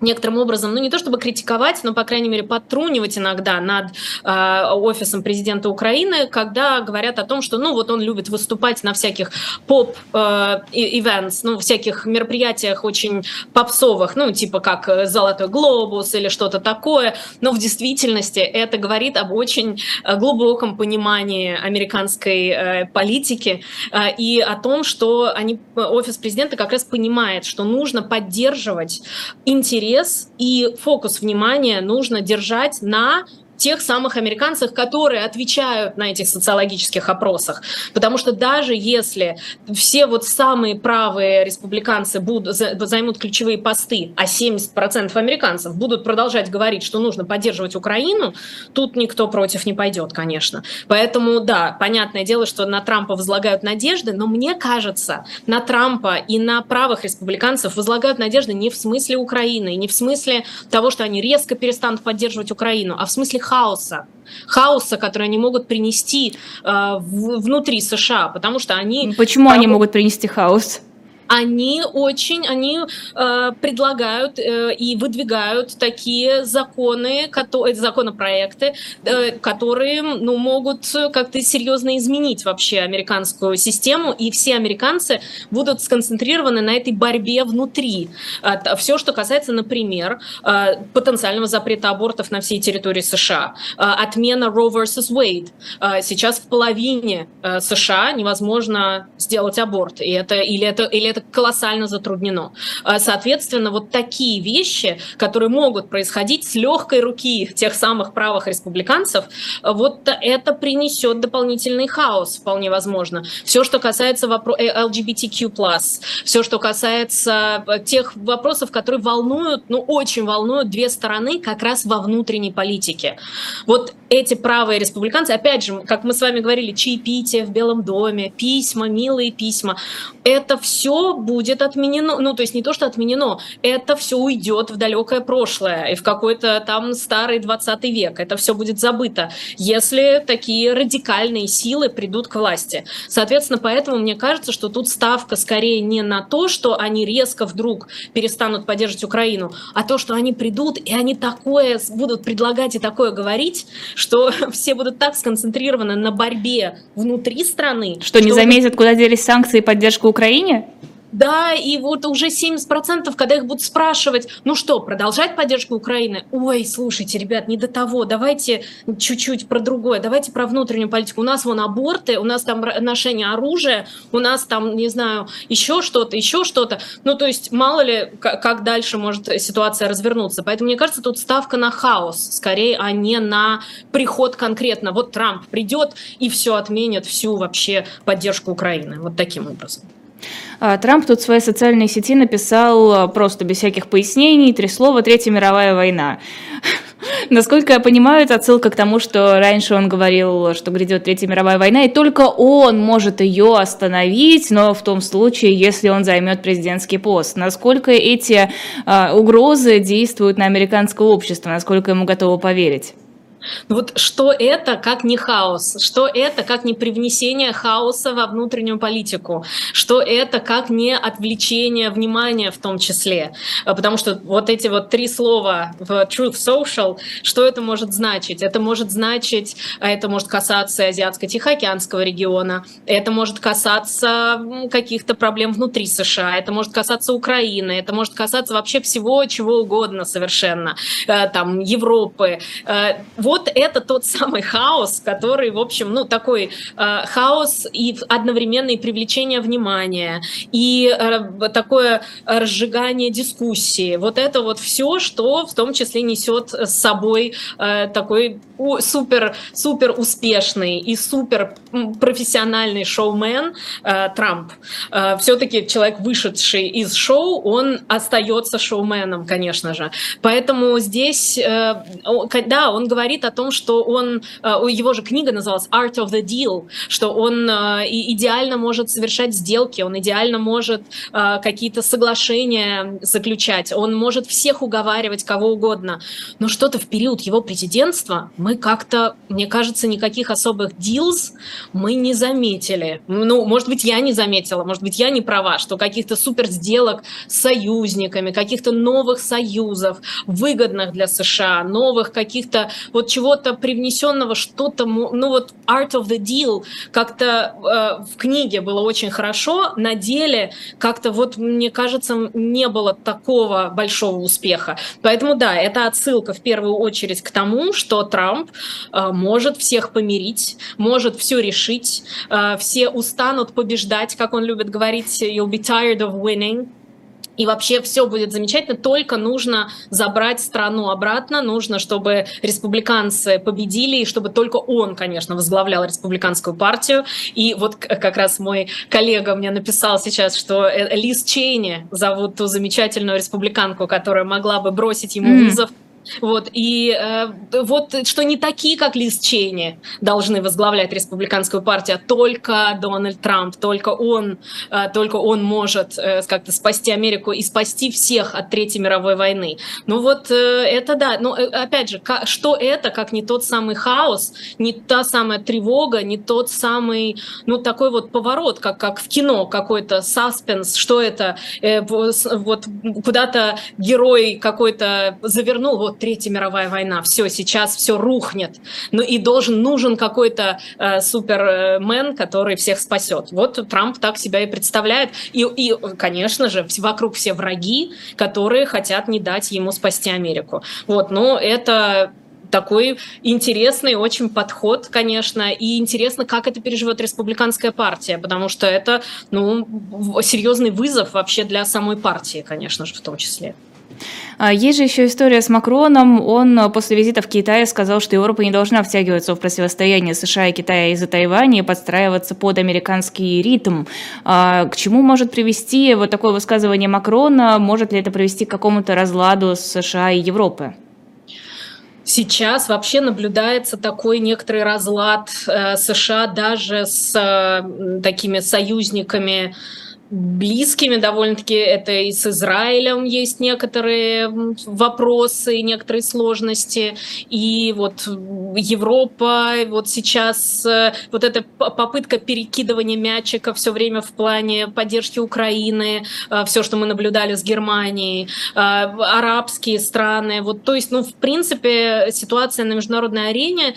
некоторым образом, ну не то чтобы критиковать, но, по крайней мере, подтрунивать иногда над э, офисом президента Украины, когда говорят о том, что, ну вот он любит выступать на всяких поп-ивентс, э, ну всяких мероприятиях очень попсовых, ну типа как «Золотой глобус» или что-то такое, но в действительности это говорит об очень э, глубоком понимании американской э, политики э, и о том, что они, офис президента как раз понимает, что нужно поддерживать интерес интерес и фокус внимания нужно держать на тех самых американцев, которые отвечают на этих социологических опросах. Потому что даже если все вот самые правые республиканцы будут, займут ключевые посты, а 70% американцев будут продолжать говорить, что нужно поддерживать Украину, тут никто против не пойдет, конечно. Поэтому, да, понятное дело, что на Трампа возлагают надежды, но мне кажется, на Трампа и на правых республиканцев возлагают надежды не в смысле Украины, не в смысле того, что они резко перестанут поддерживать Украину, а в смысле хаоса, хаоса, который они могут принести э, в, внутри США, потому что они... Почему они могут принести хаос? Они очень, они э, предлагают э, и выдвигают такие законы, которые, законопроекты, э, которые ну, могут как-то серьезно изменить вообще американскую систему, и все американцы будут сконцентрированы на этой борьбе внутри. Э, все, что касается, например, э, потенциального запрета абортов на всей территории США, э, отмена Roe versus Wade. Э, сейчас в половине э, США невозможно сделать аборт, и это или это или это это колоссально затруднено. А, соответственно, вот такие вещи, которые могут происходить с легкой руки тех самых правых республиканцев, вот это принесет дополнительный хаос, вполне возможно. Все, что касается вопроса LGBTQ+, все, что касается э, тех вопросов, которые волнуют, ну, очень волнуют две стороны как раз во внутренней политике. Вот эти правые республиканцы, опять же, как мы с вами говорили, чаепитие в Белом доме, письма, милые письма, это все будет отменено, ну, то есть не то, что отменено, это все уйдет в далекое прошлое и в какой-то там старый 20 век, это все будет забыто, если такие радикальные силы придут к власти. Соответственно, поэтому мне кажется, что тут ставка скорее не на то, что они резко вдруг перестанут поддерживать Украину, а то, что они придут и они такое будут предлагать и такое говорить, что все будут так сконцентрированы на борьбе внутри страны. Что, что не заметят, куда делись санкции и поддержка Украине? Да, и вот уже 70%, когда их будут спрашивать, ну что, продолжать поддержку Украины? Ой, слушайте, ребят, не до того, давайте чуть-чуть про другое, давайте про внутреннюю политику. У нас вон аборты, у нас там ношение оружия, у нас там, не знаю, еще что-то, еще что-то. Ну, то есть, мало ли, как дальше может ситуация развернуться. Поэтому, мне кажется, тут ставка на хаос, скорее, а не на приход конкретно. Вот Трамп придет и все отменит, всю вообще поддержку Украины. Вот таким образом. А, Трамп тут в своей социальной сети написал а, просто без всяких пояснений три слова «Третья мировая война». Насколько я понимаю, это отсылка к тому, что раньше он говорил, что грядет Третья мировая война, и только он может ее остановить, но в том случае, если он займет президентский пост. Насколько эти э, угрозы действуют на американское общество, насколько ему готово поверить? Вот что это, как не хаос? Что это, как не привнесение хаоса во внутреннюю политику? Что это, как не отвлечение внимания в том числе? А, потому что вот эти вот три слова в Truth Social, что это может значить? Это может значить, а это может касаться Азиатско-Тихоокеанского региона, это может касаться каких-то проблем внутри США, это может касаться Украины, это может касаться вообще всего, чего угодно совершенно, э, там, Европы. Э, вот вот это тот самый хаос, который, в общем, ну, такой э, хаос и одновременно и привлечение внимания, и э, такое разжигание дискуссии. Вот это вот все, что в том числе несет с собой э, такой супер, супер успешный и супер профессиональный шоумен э, Трамп. Э, все-таки человек, вышедший из шоу, он остается шоуменом, конечно же. Поэтому здесь, э, да, он говорит о том, что он, э, его же книга называлась Art of the Deal, что он э, идеально может совершать сделки, он идеально может э, какие-то соглашения заключать, он может всех уговаривать, кого угодно. Но что-то в период его президентства мы как-то, мне кажется, никаких особых deals мы не заметили. Ну, может быть, я не заметила, может быть, я не права, что каких-то супер сделок с союзниками, каких-то новых союзов, выгодных для США, новых каких-то вот чего-то привнесенного, что-то, ну вот art of the deal как-то э, в книге было очень хорошо, на деле как-то вот, мне кажется, не было такого большого успеха. Поэтому да, это отсылка в первую очередь к тому, что Трамп э, может всех помирить, может все решить, э, все устанут побеждать, как он любит говорить, you'll be tired of winning, и вообще все будет замечательно, только нужно забрать страну обратно, нужно, чтобы республиканцы победили, и чтобы только он, конечно, возглавлял республиканскую партию. И вот как раз мой коллега мне написал сейчас, что э, Лиз Чейни зовут ту замечательную республиканку, которая могла бы бросить ему вызов. Mm вот, и э, вот что не такие, как Лиз Чейни, должны возглавлять республиканскую партию, а только Дональд Трамп, только он, э, только он может э, как-то спасти Америку и спасти всех от Третьей мировой войны. Ну вот э, это да, но э, опять же, как, что это, как не тот самый хаос, не та самая тревога, не тот самый, ну такой вот поворот, как, как в кино какой-то саспенс, что это, э, вот куда-то герой какой-то завернул, вот Третья мировая война, все, сейчас все рухнет. Ну и должен, нужен какой-то э, супермен, который всех спасет. Вот Трамп так себя и представляет. И, и, конечно же, вокруг все враги, которые хотят не дать ему спасти Америку. Вот, но это такой интересный очень подход, конечно, и интересно, как это переживет республиканская партия, потому что это ну, серьезный вызов вообще для самой партии, конечно же, в том числе. А, есть же еще история с Макроном. Он а, после визита в Китай сказал, что Европа не должна втягиваться в противостояние США и Китая из-за Тайваня и подстраиваться под американский ритм. А, к чему может привести вот такое высказывание Макрона? Может ли это привести к какому-то разладу США и Европы? Сейчас вообще наблюдается такой некоторый разлад э, США даже с э, такими союзниками близкими довольно-таки. Это и с Израилем есть некоторые вопросы, некоторые сложности. И вот Европа, вот сейчас э, вот эта попытка перекидывания мячика все время в плане поддержки Украины, э, все, что мы наблюдали с Германией, э, арабские страны. Вот, то есть, ну, в принципе, ситуация на международной арене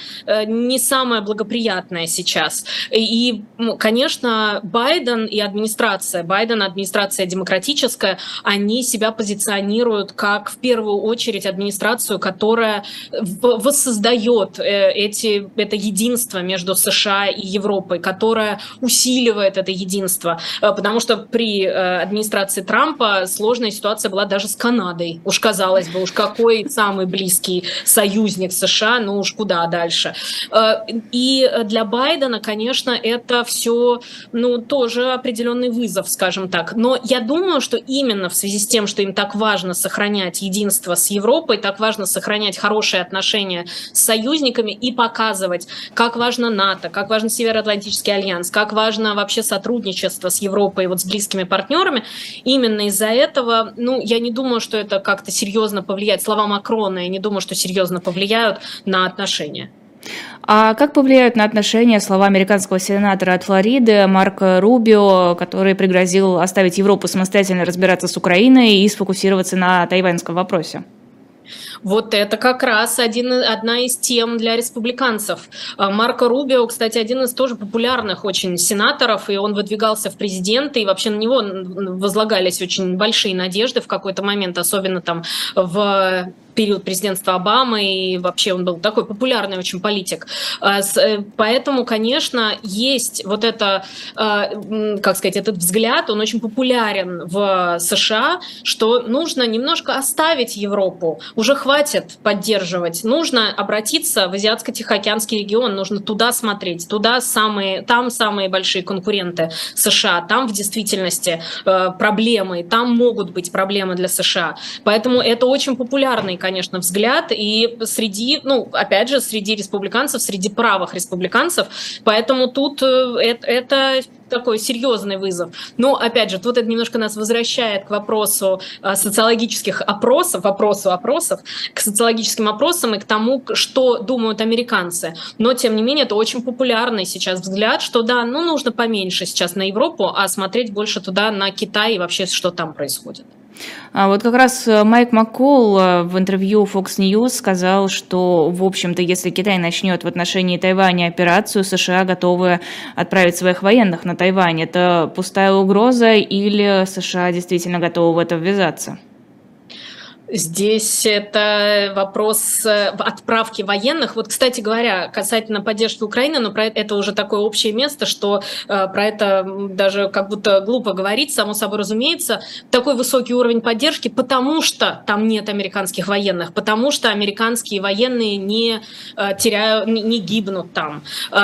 не самая благоприятная сейчас. И, конечно, Байден и администрация администрация Байдена, администрация демократическая, они себя позиционируют как в первую очередь администрацию, которая воссоздает э, эти, это единство между США и Европой, которая усиливает это единство. Э, потому что при э, администрации Трампа сложная ситуация была даже с Канадой. Уж казалось бы, уж какой самый близкий союзник США, ну уж куда дальше. И для Байдена, конечно, это все ну, тоже определенный вызов скажем так. Но я думаю, что именно в связи с тем, что им так важно сохранять единство с Европой, так важно сохранять хорошие отношения с союзниками и показывать, как важно НАТО, как важен Североатлантический альянс, как важно вообще сотрудничество с Европой, вот с близкими партнерами. Именно из-за этого, ну, я не думаю, что это как-то серьезно повлияет. Слова Макрона, я не думаю, что серьезно повлияют на отношения. А как повлияют на отношения слова американского сенатора от Флориды Марка Рубио, который пригрозил оставить Европу самостоятельно разбираться с Украиной и сфокусироваться на тайваньском вопросе? Вот это как раз один, одна из тем для республиканцев. А, Марко Рубио, кстати, один из тоже популярных очень сенаторов, и он выдвигался в президенты, и вообще на него возлагались очень большие надежды в какой-то момент, особенно там в период президентства Обамы, и вообще он был такой популярный очень политик. А, э, поэтому, конечно, есть вот это, а, как сказать, этот взгляд, он очень популярен в США, что нужно немножко оставить Европу, уже хватит поддерживать, нужно обратиться в Азиатско-Тихоокеанский регион, нужно туда смотреть, туда самые, там самые большие конкуренты США, там в действительности э, проблемы, там могут быть проблемы для США. Поэтому это очень популярный, конечно, конечно, взгляд, и среди, ну, опять же, среди республиканцев, среди правых республиканцев, поэтому тут это, это такой серьезный вызов. Но, опять же, тут это немножко нас возвращает к вопросу а, социологических опросов, вопросу опросов, к социологическим опросам и к тому, что думают американцы. Но, тем не менее, это очень популярный сейчас взгляд, что да, ну, нужно поменьше сейчас на Европу, а смотреть больше туда, на Китай и вообще, что там происходит. А вот как раз э, Майк Маккол э, в интервью Fox News сказал, что, в общем-то, если Китай начнет в отношении Тайваня операцию, США готовы отправить своих военных на Тайвань. Это пустая угроза или США действительно готовы в это ввязаться? Здесь это вопрос э, отправки военных. Вот, кстати говоря, касательно поддержки Украины, но про это уже такое общее место, что э, про это даже как будто глупо говорить, само собой разумеется. Такой высокий уровень поддержки, потому что там нет американских военных, потому что американские военные не э, теряют, не, не гибнут там.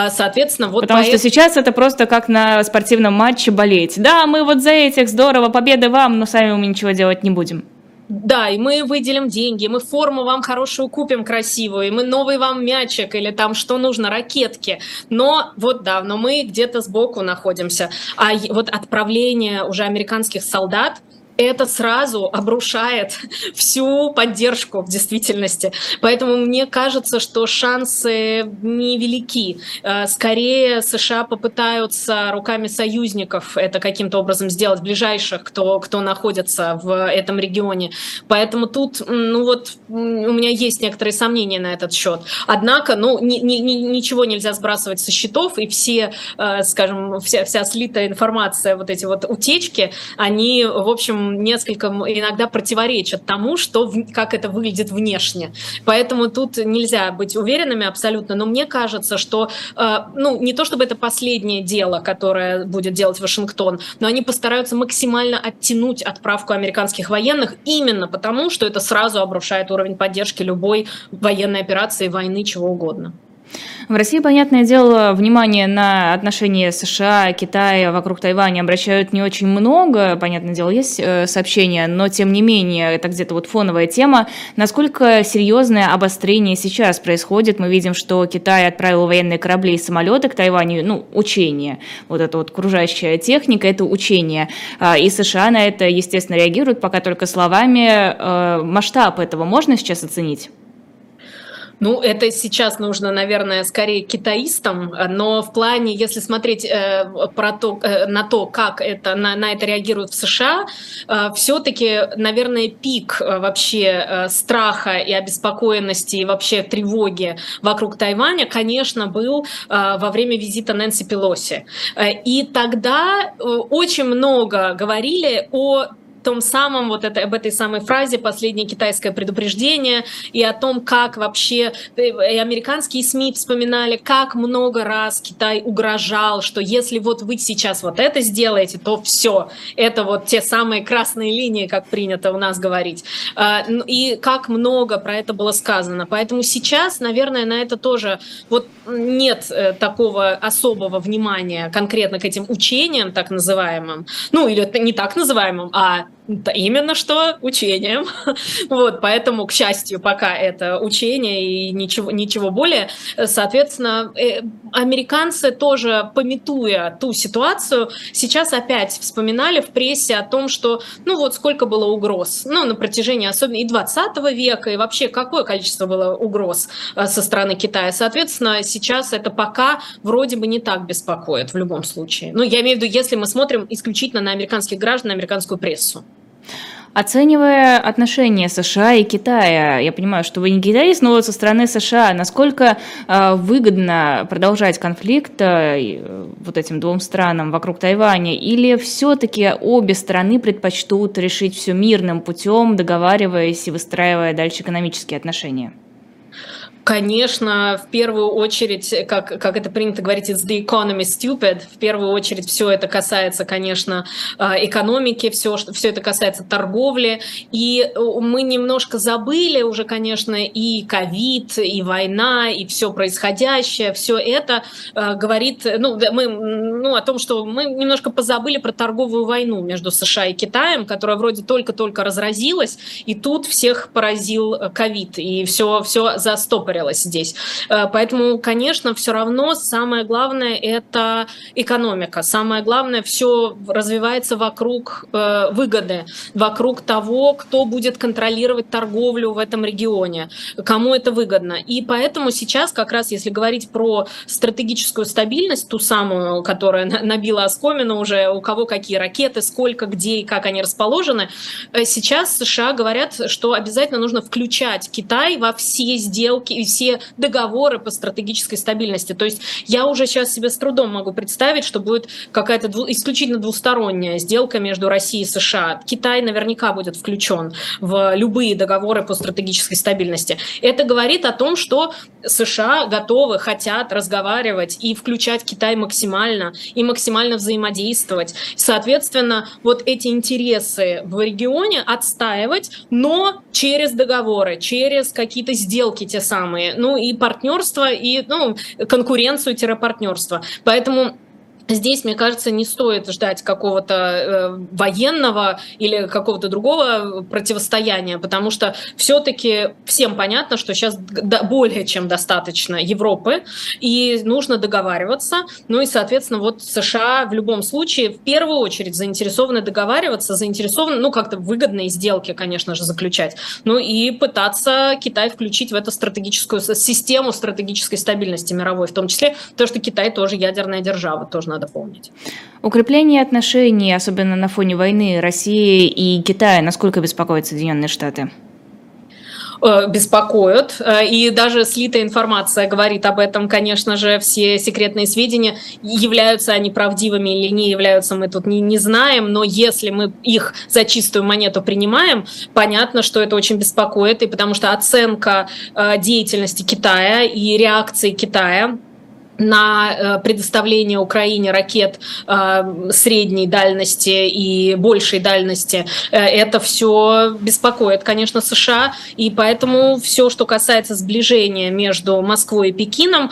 Соответственно, вот потому поэтому... что сейчас это просто как на спортивном матче болеть. Да, мы вот за этих здорово, победы вам, но сами мы ничего делать не будем. Да, и мы выделим деньги, мы форму вам хорошую купим красивую, и мы новый вам мячик или там что нужно, ракетки. Но вот да, но мы где-то сбоку находимся. А вот отправление уже американских солдат – это сразу обрушает всю поддержку в действительности. Поэтому мне кажется, что шансы невелики. Э, скорее США попытаются руками союзников это каким-то образом сделать, ближайших, кто, кто находится в этом регионе. Поэтому тут, ну вот, у меня есть некоторые сомнения на этот счет. Однако, ну, ни, ни, ничего нельзя сбрасывать со счетов, и все, э, скажем, вся, вся слитая информация, вот эти вот утечки, они, в общем, общем, несколько иногда противоречат тому, что, как это выглядит внешне. Поэтому тут нельзя быть уверенными абсолютно, но мне кажется, что, э, ну, не то чтобы это последнее дело, которое будет делать Вашингтон, но они постараются максимально оттянуть отправку американских военных именно потому, что это сразу обрушает уровень поддержки любой военной операции, войны, чего угодно. В России, понятное дело, внимание на отношения США, Китая вокруг Тайваня обращают не очень много. Понятное дело, есть э, сообщения, но тем не менее, это где-то вот фоновая тема. Насколько серьезное обострение сейчас происходит? Мы видим, что Китай отправил военные корабли и самолеты к Тайваню, ну, учение. Вот эта вот окружающая техника, это учение. А, и США на это, естественно, реагируют, пока только словами. Э, масштаб этого можно сейчас оценить? Ну, это сейчас нужно, наверное, скорее китаистам, но в плане, если смотреть э, про то, э, на то, как это, на, на это реагируют в США, э, все-таки, наверное, пик э, вообще э, страха и обеспокоенности и вообще тревоги вокруг Тайваня, конечно, был э, во время визита Нэнси Пелоси. Э, и тогда э, очень много говорили о том самом, вот это, об этой самой фразе «последнее китайское предупреждение» и о том, как вообще э, и американские СМИ вспоминали, как много раз Китай угрожал, что если вот вы сейчас вот это сделаете, то все, это вот те самые красные линии, как принято у нас говорить. А, и как много про это было сказано. Поэтому сейчас, наверное, на это тоже вот нет э, такого особого внимания конкретно к этим учениям, так называемым, ну или не так называемым, а да, именно что учением. вот, поэтому, к счастью, пока это учение и ничего, ничего более. Соответственно, э, американцы тоже, пометуя ту ситуацию, сейчас опять вспоминали в прессе о том, что, ну вот, сколько было угроз, ну, на протяжении особенно и 20 века, и вообще какое количество было угроз э, со стороны Китая. Соответственно, сейчас это пока вроде бы не так беспокоит в любом случае. Ну, я имею в виду, если мы смотрим исключительно на американских граждан, на американскую прессу. Оценивая отношения США и Китая, я понимаю, что вы не китаец, но вот со стороны США, насколько э, выгодно продолжать конфликт э, вот этим двум странам вокруг Тайваня, или все-таки обе страны предпочтут решить все мирным путем, договариваясь и выстраивая дальше экономические отношения? Конечно, в первую очередь, как, как это принято говорить, it's the economy stupid. В первую очередь все это касается, конечно, а, экономики, все, все это касается торговли. И э, мы немножко забыли уже, конечно, и ковид, и война, и все происходящее. Все это э, говорит ну, мы, ну, о том, что мы немножко позабыли про торговую войну между США и Китаем, которая вроде только-только разразилась, и тут всех поразил э, ковид, и все, все застопорилось выговорилась здесь. Э, поэтому, конечно, все равно самое главное – это экономика. Самое главное – все развивается вокруг э, выгоды, вокруг того, кто будет контролировать торговлю в этом регионе, кому это выгодно. И поэтому сейчас как раз, если говорить про стратегическую стабильность, ту самую, которая набила оскомину уже, у кого какие ракеты, сколько, где и как они расположены, э, сейчас США говорят, что обязательно нужно включать Китай во все сделки все договоры по стратегической стабильности. То есть я уже сейчас себе с трудом могу представить, что будет какая-то дву, исключительно двусторонняя сделка между Россией и США. Китай наверняка будет включен в любые договоры по стратегической стабильности. Это говорит о том, что США готовы, хотят разговаривать и включать Китай максимально, и максимально взаимодействовать. Соответственно, вот эти интересы в регионе отстаивать, но через договоры, через какие-то сделки те самые самые, ну и партнерство, и ну, конкуренцию-партнерство. Поэтому Здесь, мне кажется, не стоит ждать какого-то э, военного или какого-то другого противостояния, потому что все-таки всем понятно, что сейчас более чем достаточно Европы, и нужно договариваться. Ну и, соответственно, вот США в любом случае в первую очередь заинтересованы договариваться, заинтересованы, ну, как-то выгодные сделки, конечно же, заключать. Ну и пытаться Китай включить в эту стратегическую систему стратегической стабильности мировой, в том числе то, что Китай тоже ядерная держава, тоже надо помнить. Укрепление отношений, особенно на фоне войны России и Китая, насколько беспокоят Соединенные Штаты? Э, беспокоят. Э, и даже слитая информация говорит об этом. Конечно же, все секретные сведения, являются они правдивыми или не являются, мы тут не, не знаем. Но если мы их за чистую монету принимаем, понятно, что это очень беспокоит. И потому что оценка э, деятельности Китая и реакции Китая на э, предоставление Украине ракет э, средней дальности и большей дальности, э, это все беспокоит, конечно, США, и поэтому все, что касается сближения между Москвой и Пекином,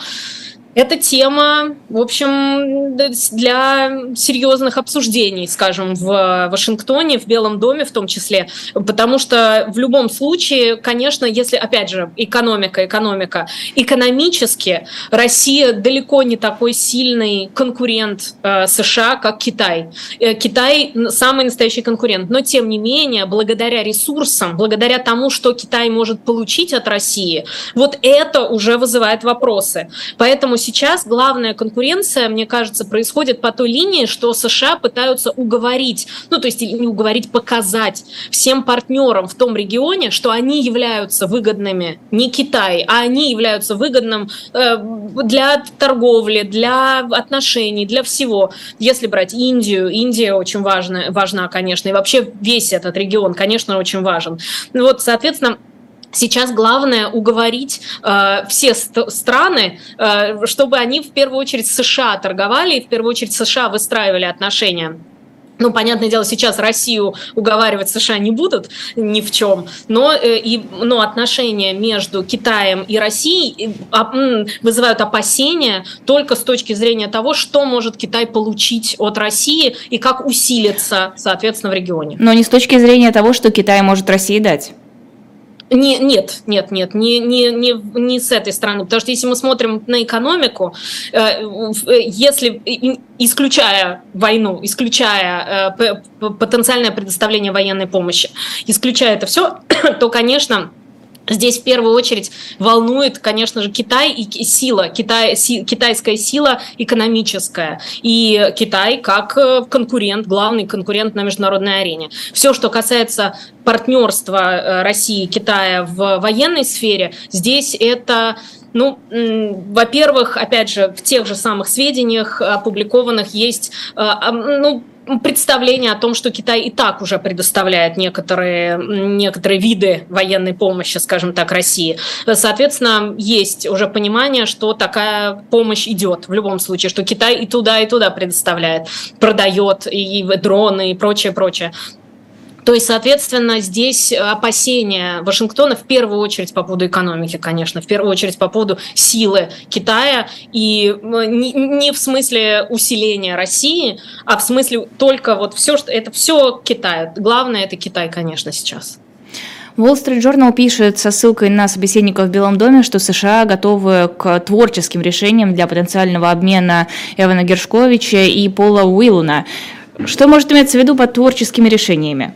эта тема, в общем, для серьезных обсуждений, скажем, в Вашингтоне, в Белом доме в том числе, потому что в любом случае, конечно, если, опять же, экономика, экономика, экономически Россия далеко не такой сильный конкурент э, США, как Китай. Э, Китай самый настоящий конкурент, но тем не менее, благодаря ресурсам, благодаря тому, что Китай может получить от России, вот это уже вызывает вопросы. Поэтому сейчас главная конкуренция, мне кажется, происходит по той линии, что США пытаются уговорить, ну то есть не уговорить, показать всем партнерам в том регионе, что они являются выгодными не Китай, а они являются выгодным э, для торговли, для отношений, для всего. Если брать Индию, Индия очень важна, важна, конечно, и вообще весь этот регион, конечно, очень важен. Вот, соответственно, Сейчас главное уговорить э, все страны, э, чтобы они в первую очередь США торговали, и в первую очередь США выстраивали отношения. Ну, понятное дело, сейчас Россию уговаривать США не будут ни в чем, но, э, и, но отношения между Китаем и Россией вызывают опасения только с точки зрения того, что может Китай получить от России и как усилиться, соответственно, в регионе. Но не с точки зрения того, что Китай может России дать. Не, нет, нет, нет, не, не, не, не с этой стороны. Потому что если мы смотрим на экономику, э, э, если исключая войну, исключая э, потенциальное предоставление военной помощи, исключая это все, то, конечно, Здесь в первую очередь волнует, конечно же, Китай и сила, Китай, си, китайская сила экономическая. И Китай как э, конкурент, главный конкурент на международной арене. Все, что касается партнерства э, России и Китая в военной сфере, здесь это ну, во-первых, опять же, в тех же самых сведениях опубликованных есть, э, ну, представление о том, что Китай и так уже предоставляет некоторые, некоторые виды военной помощи, скажем так, России. Соответственно, есть уже понимание, что такая помощь идет в любом случае, что Китай и туда, и туда предоставляет, продает и дроны и прочее, прочее. То есть, соответственно, здесь опасения Вашингтона в первую очередь по поводу экономики, конечно, в первую очередь по поводу силы Китая и не в смысле усиления России, а в смысле только вот все, что это все Китай. Главное это Китай, конечно, сейчас. Wall Street Journal пишет со ссылкой на собеседников в Белом доме, что США готовы к творческим решениям для потенциального обмена Эвана Гершковича и Пола Уиллуна. Что может иметься в виду под творческими решениями?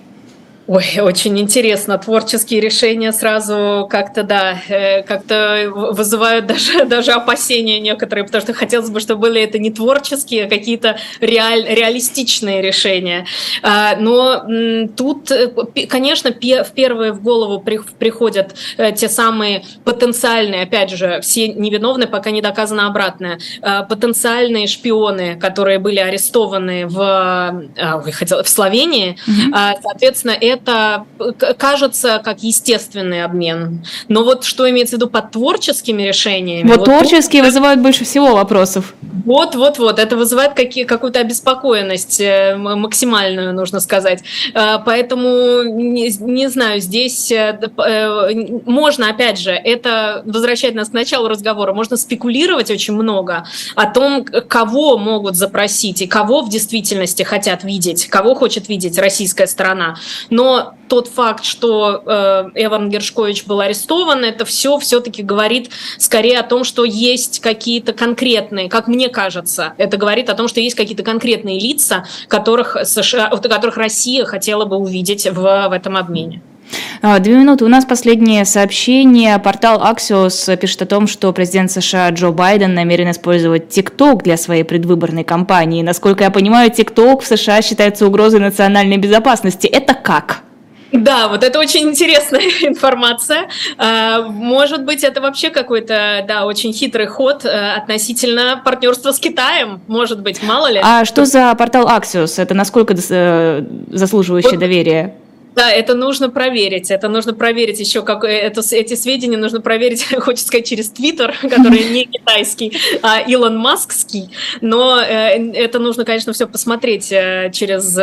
Ой, очень интересно. Творческие решения сразу как-то, да, э, как-то вызывают даже, даже опасения некоторые, потому что хотелось бы, чтобы были это не творческие, а какие-то реаль, реалистичные решения. А, но тут, э, конечно, в первые в голову приходят э, те самые потенциальные, опять же, все невиновны, пока не доказано обратное, потенциальные шпионы, которые были арестованы в, а, в Словении. Mm-hmm. Соответственно, это это кажется как естественный обмен. Но вот что имеется в виду под творческими решениями? Вот, вот творческие тут... вызывают больше всего вопросов. Вот, вот, вот. Это вызывает какие, какую-то обеспокоенность э, максимальную, нужно сказать. Э, поэтому, не, не знаю, здесь э, можно, опять же, это возвращает нас к началу разговора, можно спекулировать очень много о том, кого могут запросить и кого в действительности хотят видеть, кого хочет видеть российская сторона. Но тот факт, что э, Эван Гершкович был арестован, это все все-таки говорит скорее о том, что есть какие-то конкретные, как мне кажется, это говорит о том, что есть какие-то конкретные лица, которых, США, которых Россия хотела бы увидеть в, в этом обмене. А, две минуты. У нас последнее сообщение. Портал Axios пишет о том, что президент США Джо Байден намерен использовать ТикТок для своей предвыборной кампании. Насколько я понимаю, ТикТок в США считается угрозой национальной безопасности. Это как? Да, вот это очень интересная информация. А, может быть, это вообще какой-то, да, очень хитрый ход э, относительно партнерства с Китаем. Может быть, мало ли. А что за портал Axios? Это насколько э, заслуживающее вот, доверие? Да, это нужно проверить. Это нужно проверить еще, как э, это, эти сведения нужно проверить, хочется сказать, через Твиттер, который не китайский, а Илон Маскский. Но э, это нужно, конечно, все посмотреть э, через,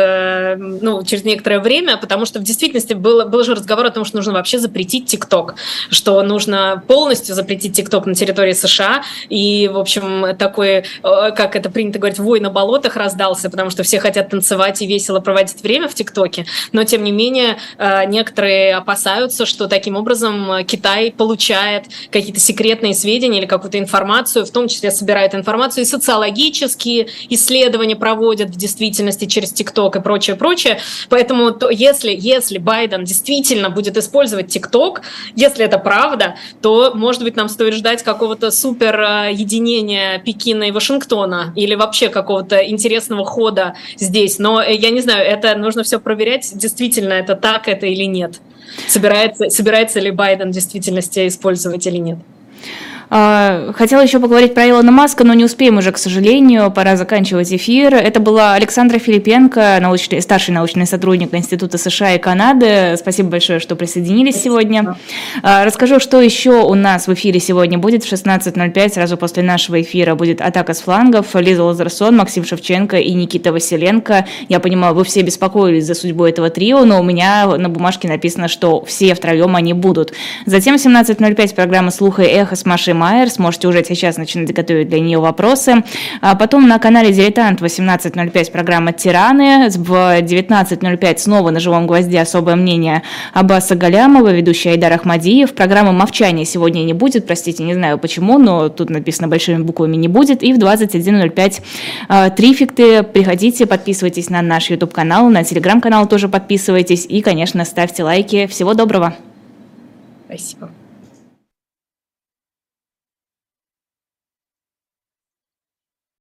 ну, через некоторое время, потому что в действительности был, был же разговор о том, что нужно вообще запретить ТикТок, что нужно полностью запретить ТикТок на территории США. И, в общем, такой, как это принято говорить, вой на болотах раздался, потому что все хотят танцевать и весело проводить время в ТикТоке. Но, тем не менее, Э, некоторые опасаются, что таким образом э, Китай получает какие-то секретные сведения или какую-то информацию, в том числе собирает информацию и социологические исследования проводят в действительности через ТикТок и прочее, прочее. Поэтому то, если, если Байден действительно будет использовать ТикТок, если это правда, то, может быть, нам стоит ждать какого-то супер э, единения Пекина и Вашингтона или вообще какого-то интересного хода здесь. Но я не знаю, это нужно все проверять. Действительно, это так это или нет. Собирается, собирается ли Байден в действительности использовать или нет. А, хотела еще поговорить про Илона Маска, но не успеем уже, к сожалению, пора заканчивать эфир. Это была Александра Филипенко, научный, старший научный сотрудник Института США и Канады. Спасибо большое, что присоединились сегодня. А, расскажу, что еще у нас в эфире сегодня будет. В 16.05, сразу после нашего эфира, будет «Атака с флангов». Лиза Лазарсон, Максим Шевченко и Никита Василенко. Я понимаю, вы все беспокоились за судьбу этого трио, но у меня на бумажке написано, что все втроем они будут. Затем в 17.05 программа «Слуха и эхо» с Машей Майер. Сможете уже сейчас начинать готовить для нее вопросы. А потом на канале «Дилетант» 18.05 программа «Тираны». В 19.05 снова на «Живом гвозде» особое мнение Аббаса Галямова, ведущий Айдар Ахмадиев. Программы «Мовчание» сегодня не будет, простите, не знаю почему, но тут написано большими буквами «не будет». И в 21.05 э, «Трификты». Приходите, подписывайтесь на наш YouTube-канал, на телеграм-канал тоже подписывайтесь и, конечно, ставьте лайки. Всего доброго! Спасибо.